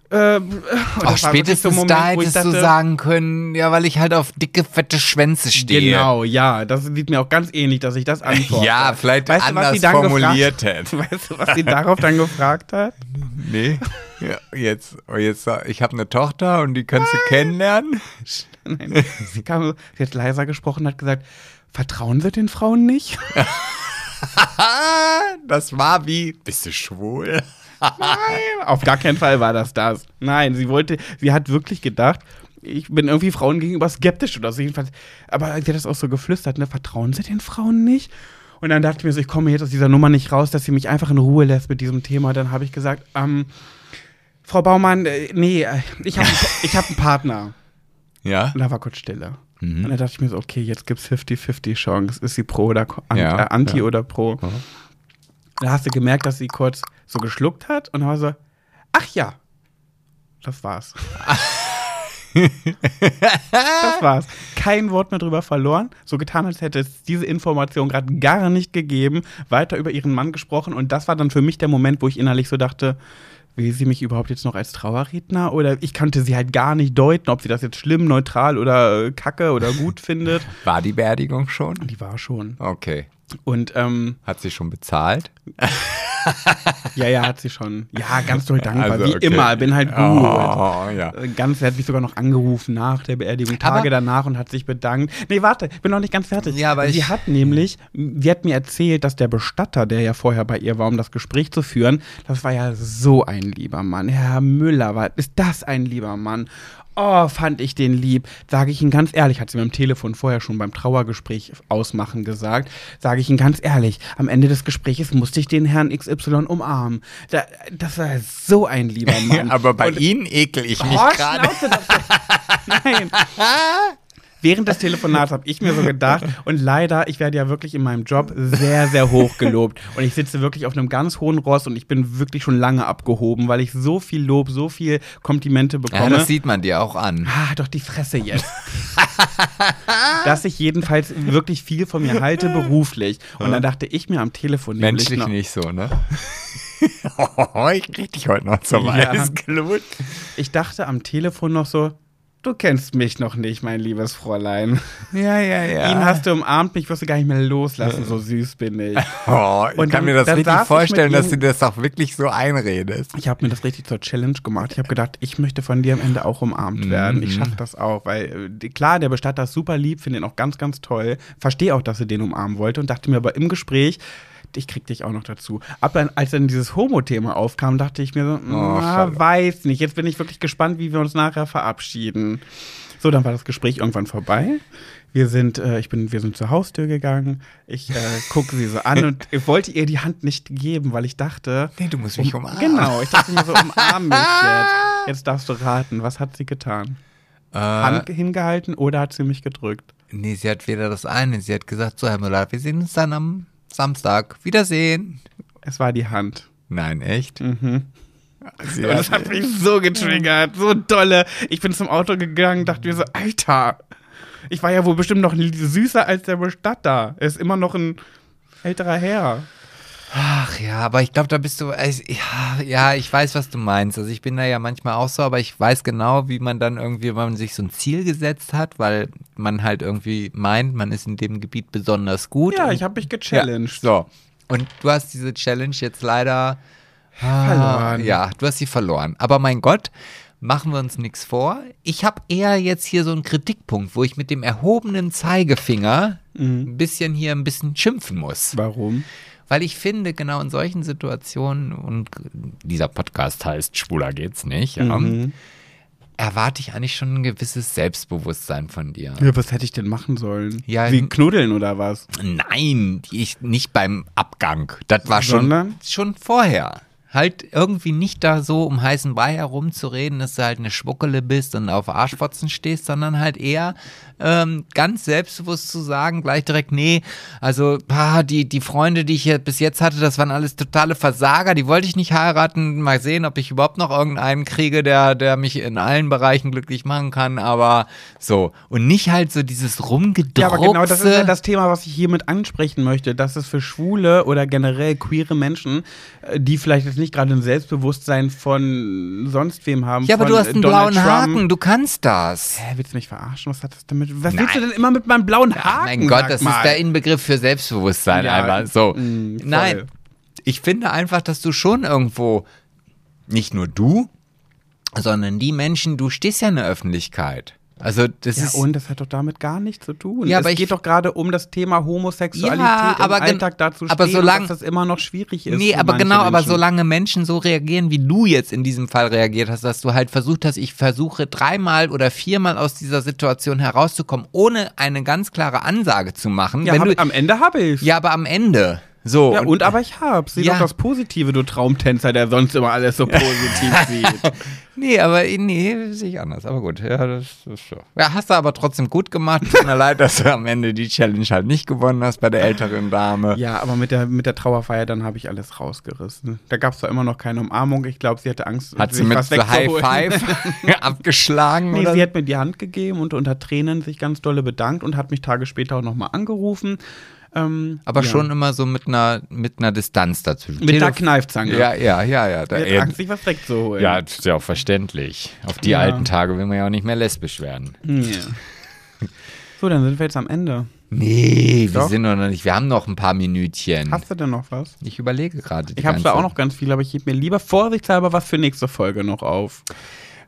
äh, wirklich spätestens so Moment, da hättest du dachte, sagen können, ja, weil ich halt auf dicke, fette Schwänze stehe. Genau, ja, das sieht mir auch ganz ähnlich, dass ich das antworte. Ja, vielleicht Weißt du, was anders sie dann formuliert gefragt, hätte. Weißt du, was sie darauf dann gefragt hat? Nee. Ja, jetzt, oh, jetzt, ich habe eine Tochter und die kannst du kennenlernen. Nein, sie kam, sie hat leiser gesprochen und hat gesagt, vertrauen Sie den Frauen nicht? Das war wie, bist du schwul? Nein, auf gar keinen Fall war das das. Nein, sie wollte, sie hat wirklich gedacht, ich bin irgendwie Frauen gegenüber skeptisch oder so jedenfalls. Aber sie hat das auch so geflüstert, ne? Vertrauen Sie den Frauen nicht? Und dann dachte ich mir so, ich komme jetzt aus dieser Nummer nicht raus, dass sie mich einfach in Ruhe lässt mit diesem Thema. Dann habe ich gesagt, ähm, Frau Baumann, äh, nee, äh, ich habe ich hab einen Partner. Ja? Und da war kurz Stille. Mhm. Und dann dachte ich mir so, okay, jetzt gibt's 50-50 Chance. Ist sie pro oder Ja, äh, anti ja. oder pro? Da hast du gemerkt, dass sie kurz so geschluckt hat und dann war so, ach ja, das war's. das war's. Kein Wort mehr drüber verloren. So getan, als hätte es diese Information gerade gar nicht gegeben. Weiter über ihren Mann gesprochen. Und das war dann für mich der Moment, wo ich innerlich so dachte, will sie mich überhaupt jetzt noch als Trauerredner? Oder ich kannte sie halt gar nicht deuten, ob sie das jetzt schlimm, neutral oder äh, kacke oder gut findet. War die Beerdigung schon? Die war schon. Okay. Und ähm, Hat sie schon bezahlt? ja, ja, hat sie schon. Ja, ganz doll dankbar. Also, Wie okay. immer, bin halt gut. Oh, ja. Äh, Ganz, er hat mich sogar noch angerufen nach der Beerdigung, Tage Aber- danach und hat sich bedankt. Nee, warte, ich bin noch nicht ganz fertig. Ja, aber sie ich- hat nämlich, sie hat mir erzählt, dass der Bestatter, der ja vorher bei ihr war, um das Gespräch zu führen, das war ja so ein lieber Mann. Herr Müller, war, ist das ein lieber Mann? Oh, fand ich den lieb. Sage ich Ihnen ganz ehrlich, hat sie mir am Telefon vorher schon beim Trauergespräch ausmachen gesagt. Sage ich Ihnen ganz ehrlich, am Ende des Gesprächs musste ich den Herrn XY umarmen. Da, das war so ein lieber Mann. Aber bei Und- Ihnen ekel ich mich Oh, gerade. Nein. Während des Telefonats habe ich mir so gedacht, und leider, ich werde ja wirklich in meinem Job sehr, sehr hoch gelobt. Und ich sitze wirklich auf einem ganz hohen Ross und ich bin wirklich schon lange abgehoben, weil ich so viel Lob, so viel Komplimente Ja, bekomme. das sieht man dir auch an. Ah, doch die Fresse jetzt. Dass ich jedenfalls wirklich viel von mir halte beruflich. Und dann dachte ich mir am Telefon nämlich Menschlich noch, nicht so, ne? ich krieg dich heute noch zum Ja. Eisglut. ich dachte am Telefon noch so, Du kennst mich noch nicht, mein liebes Fräulein. Ja, ja, ja. Ihn hast du umarmt, mich wirst du gar nicht mehr loslassen, so süß bin ich. Oh, ich Und kann dann- mir das richtig ich vorstellen, dass du das auch wirklich so einredest. Ich habe mir das richtig zur Challenge gemacht. Ich habe gedacht, ich möchte von dir am Ende auch umarmt werden. Ich Mhm. schaffe das auch, weil äh, klar, der Bestatter ist super lieb, finde ihn auch ganz, ganz toll. Verstehe auch, dass er den umarmen wollte und dachte mir aber im Gespräch, ich krieg dich auch noch dazu. Ab dann, als dann dieses Homo-Thema aufkam, dachte ich mir so, na, Charlotte. weiß nicht. Jetzt bin ich wirklich gespannt, wie wir uns nachher verabschieden. So, dann war das Gespräch irgendwann vorbei. Wir sind, äh, ich bin, wir sind zur Haustür gegangen. Ich äh, gucke sie so an und ich wollte ihr die Hand nicht geben, weil ich dachte, Nee, du musst mich umarmen. Genau, ich dachte mir so, umarm mich jetzt. Jetzt darfst du raten, was hat sie getan? Äh, Hand hingehalten oder hat sie mich gedrückt? nee, sie hat weder das eine, sie hat gesagt, so Herr Müller, wir sehen uns dann am Samstag. Wiedersehen. Es war die Hand. Nein, echt? Mhm. Sie Und das hat mich so getriggert, so dolle. Ich bin zum Auto gegangen, dachte mir so, Alter, ich war ja wohl bestimmt noch süßer als der Bestatter. Er ist immer noch ein älterer Herr. Ach ja, aber ich glaube, da bist du. äh, Ja, ja, ich weiß, was du meinst. Also ich bin da ja manchmal auch so, aber ich weiß genau, wie man dann irgendwie, wenn man sich so ein Ziel gesetzt hat, weil man halt irgendwie meint, man ist in dem Gebiet besonders gut. Ja, Und- ich habe mich ja, gechallenged. so. Und du hast diese Challenge jetzt leider ah, Verloren. Ja, du hast sie verloren. Aber mein Gott, machen wir uns nichts vor. Ich habe eher jetzt hier so einen Kritikpunkt, wo ich mit dem erhobenen Zeigefinger Mhm. ein bisschen hier ein bisschen schimpfen muss. Warum? Weil ich finde, genau in solchen Situationen, und dieser Podcast heißt Schwuler geht's nicht, ja, Mhm. erwarte ich eigentlich schon ein gewisses Selbstbewusstsein von dir. Ja, was hätte ich denn machen sollen? Ja, Wie knuddeln oder was? Nein, ich nicht beim Abgang. Das war schon, Sondern? schon vorher. Halt irgendwie nicht da so um heißen Brei herumzureden, dass du halt eine Schmuckele bist und auf Arschfotzen stehst, sondern halt eher ähm, ganz selbstbewusst zu sagen, gleich direkt, nee, also ah, die, die Freunde, die ich hier bis jetzt hatte, das waren alles totale Versager, die wollte ich nicht heiraten. Mal sehen, ob ich überhaupt noch irgendeinen kriege, der, der mich in allen Bereichen glücklich machen kann, aber so. Und nicht halt so dieses Rumgedruckse. Ja, aber genau das ist ja das Thema, was ich hiermit ansprechen möchte, dass es für Schwule oder generell queere Menschen, äh, die vielleicht jetzt nicht gerade ein Selbstbewusstsein von sonst wem haben. Ja, aber du hast einen Donald blauen Trump. Haken, du kannst das. Hä, willst du mich verarschen? Was hat das damit? Was Nein. willst du denn immer mit meinem blauen Haken? Ach, mein Gott, das mal? ist der Inbegriff für Selbstbewusstsein Ja, einmal. So. mm. Nein, ich finde einfach, dass du schon irgendwo, nicht nur du, sondern die Menschen, du stehst ja in der Öffentlichkeit. Also das Ja, ist und das hat doch damit gar nichts zu tun. Ja, es aber ich- geht doch gerade um das Thema Homosexualität Ja, im aber gen- Alltag dazu aber stehen, solang- und dass das immer noch schwierig ist. Nee, aber genau, aber Menschen. solange Menschen so reagieren, wie du jetzt in diesem Fall reagiert hast, dass du halt versucht hast, ich versuche dreimal oder viermal aus dieser Situation herauszukommen, ohne eine ganz klare Ansage zu machen. Ja, hab, du, am Ende habe ich. ja, aber am Ende. So. Ja, und, aber ich hab's. Sieh Ja. doch das Positive, du Traumtänzer, der sonst immer alles so positiv sieht. Nee, aber nee, sehe ich anders. Aber gut, ja, das ist so. Ja, hast du aber trotzdem gut gemacht. Tut mir leid, dass du am Ende die Challenge halt nicht gewonnen hast bei der älteren Dame. Ja, aber mit der, mit der Trauerfeier, dann habe ich alles rausgerissen. Da gab es zwar immer noch keine Umarmung. Ich glaube, sie hatte Angst, Hat sie mit was so High. Five abgeschlagen Nee, oder? sie hat mir die Hand gegeben und unter Tränen sich ganz dolle bedankt und hat mich Tage später auch nochmal angerufen. Ähm, aber ja. schon immer so mit einer, mit einer Distanz dazwischen. Mit der Telef- Kneifzange. Ja, ja, ja, ja. Da, ja, Angst, sich was wegzuholen. ja, das ist ja auch verständlich. Auf die Ja. alten Tage will man ja auch nicht mehr lesbisch werden. Ja. So, dann sind wir jetzt am Ende. Nee, wir Doch. sind noch nicht. Wir haben noch ein paar Minütchen. Hast du denn noch was? ich überlege gerade. Ich habe zwar auch noch ganz viel, aber ich hebe mir lieber vorsichtshalber was für nächste Folge noch auf.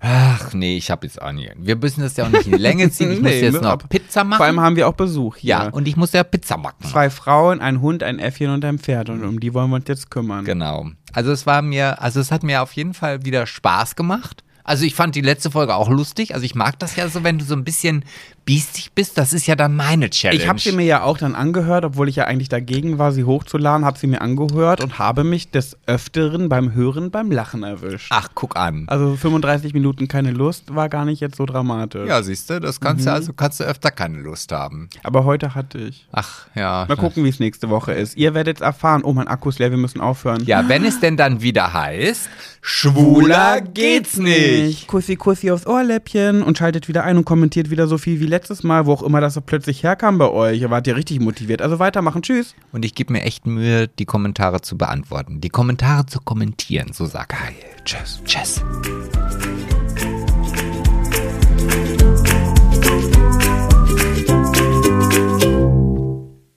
Ach nee, ich habe jetzt auch nicht. Wir müssen das ja auch nicht in die Länge ziehen. Ich muss Nee, jetzt ne, noch Pizza machen. Vor allem haben wir auch Besuch hier. ja, und ich muss ja Pizza machen. Zwei Frauen, ein Hund, ein Äffchen und ein Pferd. Und um die wollen wir uns jetzt kümmern. Genau. Also es war mir, also es hat mir auf jeden Fall wieder Spaß gemacht. Also ich fand die letzte Folge auch lustig. Also ich mag das ja so, wenn du so ein bisschen biestig bist. Das ist ja dann meine Challenge. Ich habe sie mir ja auch dann angehört, obwohl ich ja eigentlich dagegen war, sie hochzuladen, habe sie mir angehört und habe mich des Öfteren beim Hören beim Lachen erwischt. Ach, guck an. Also 35 Minuten keine Lust war gar nicht jetzt so dramatisch. Ja, siehst du, das kannst Mhm. du also kannst du öfter keine Lust haben. Aber heute hatte ich. Ach, ja. Mal gucken, wie es nächste Woche ist. Ihr werdet erfahren, oh, mein Akku ist leer, wir müssen aufhören. Ja, wenn es denn dann wieder heißt, schwuler geht's nicht. Kussi, Kussi aufs Ohrläppchen und schaltet wieder ein und kommentiert wieder so viel wie letztes Mal, wo auch immer das so plötzlich herkam bei euch. Ihr wart ja richtig motiviert. Also weitermachen. Tschüss. Und ich gebe mir echt Mühe, die Kommentare zu beantworten. Die Kommentare zu kommentieren, so sagt er. Tschüss. Tschüss.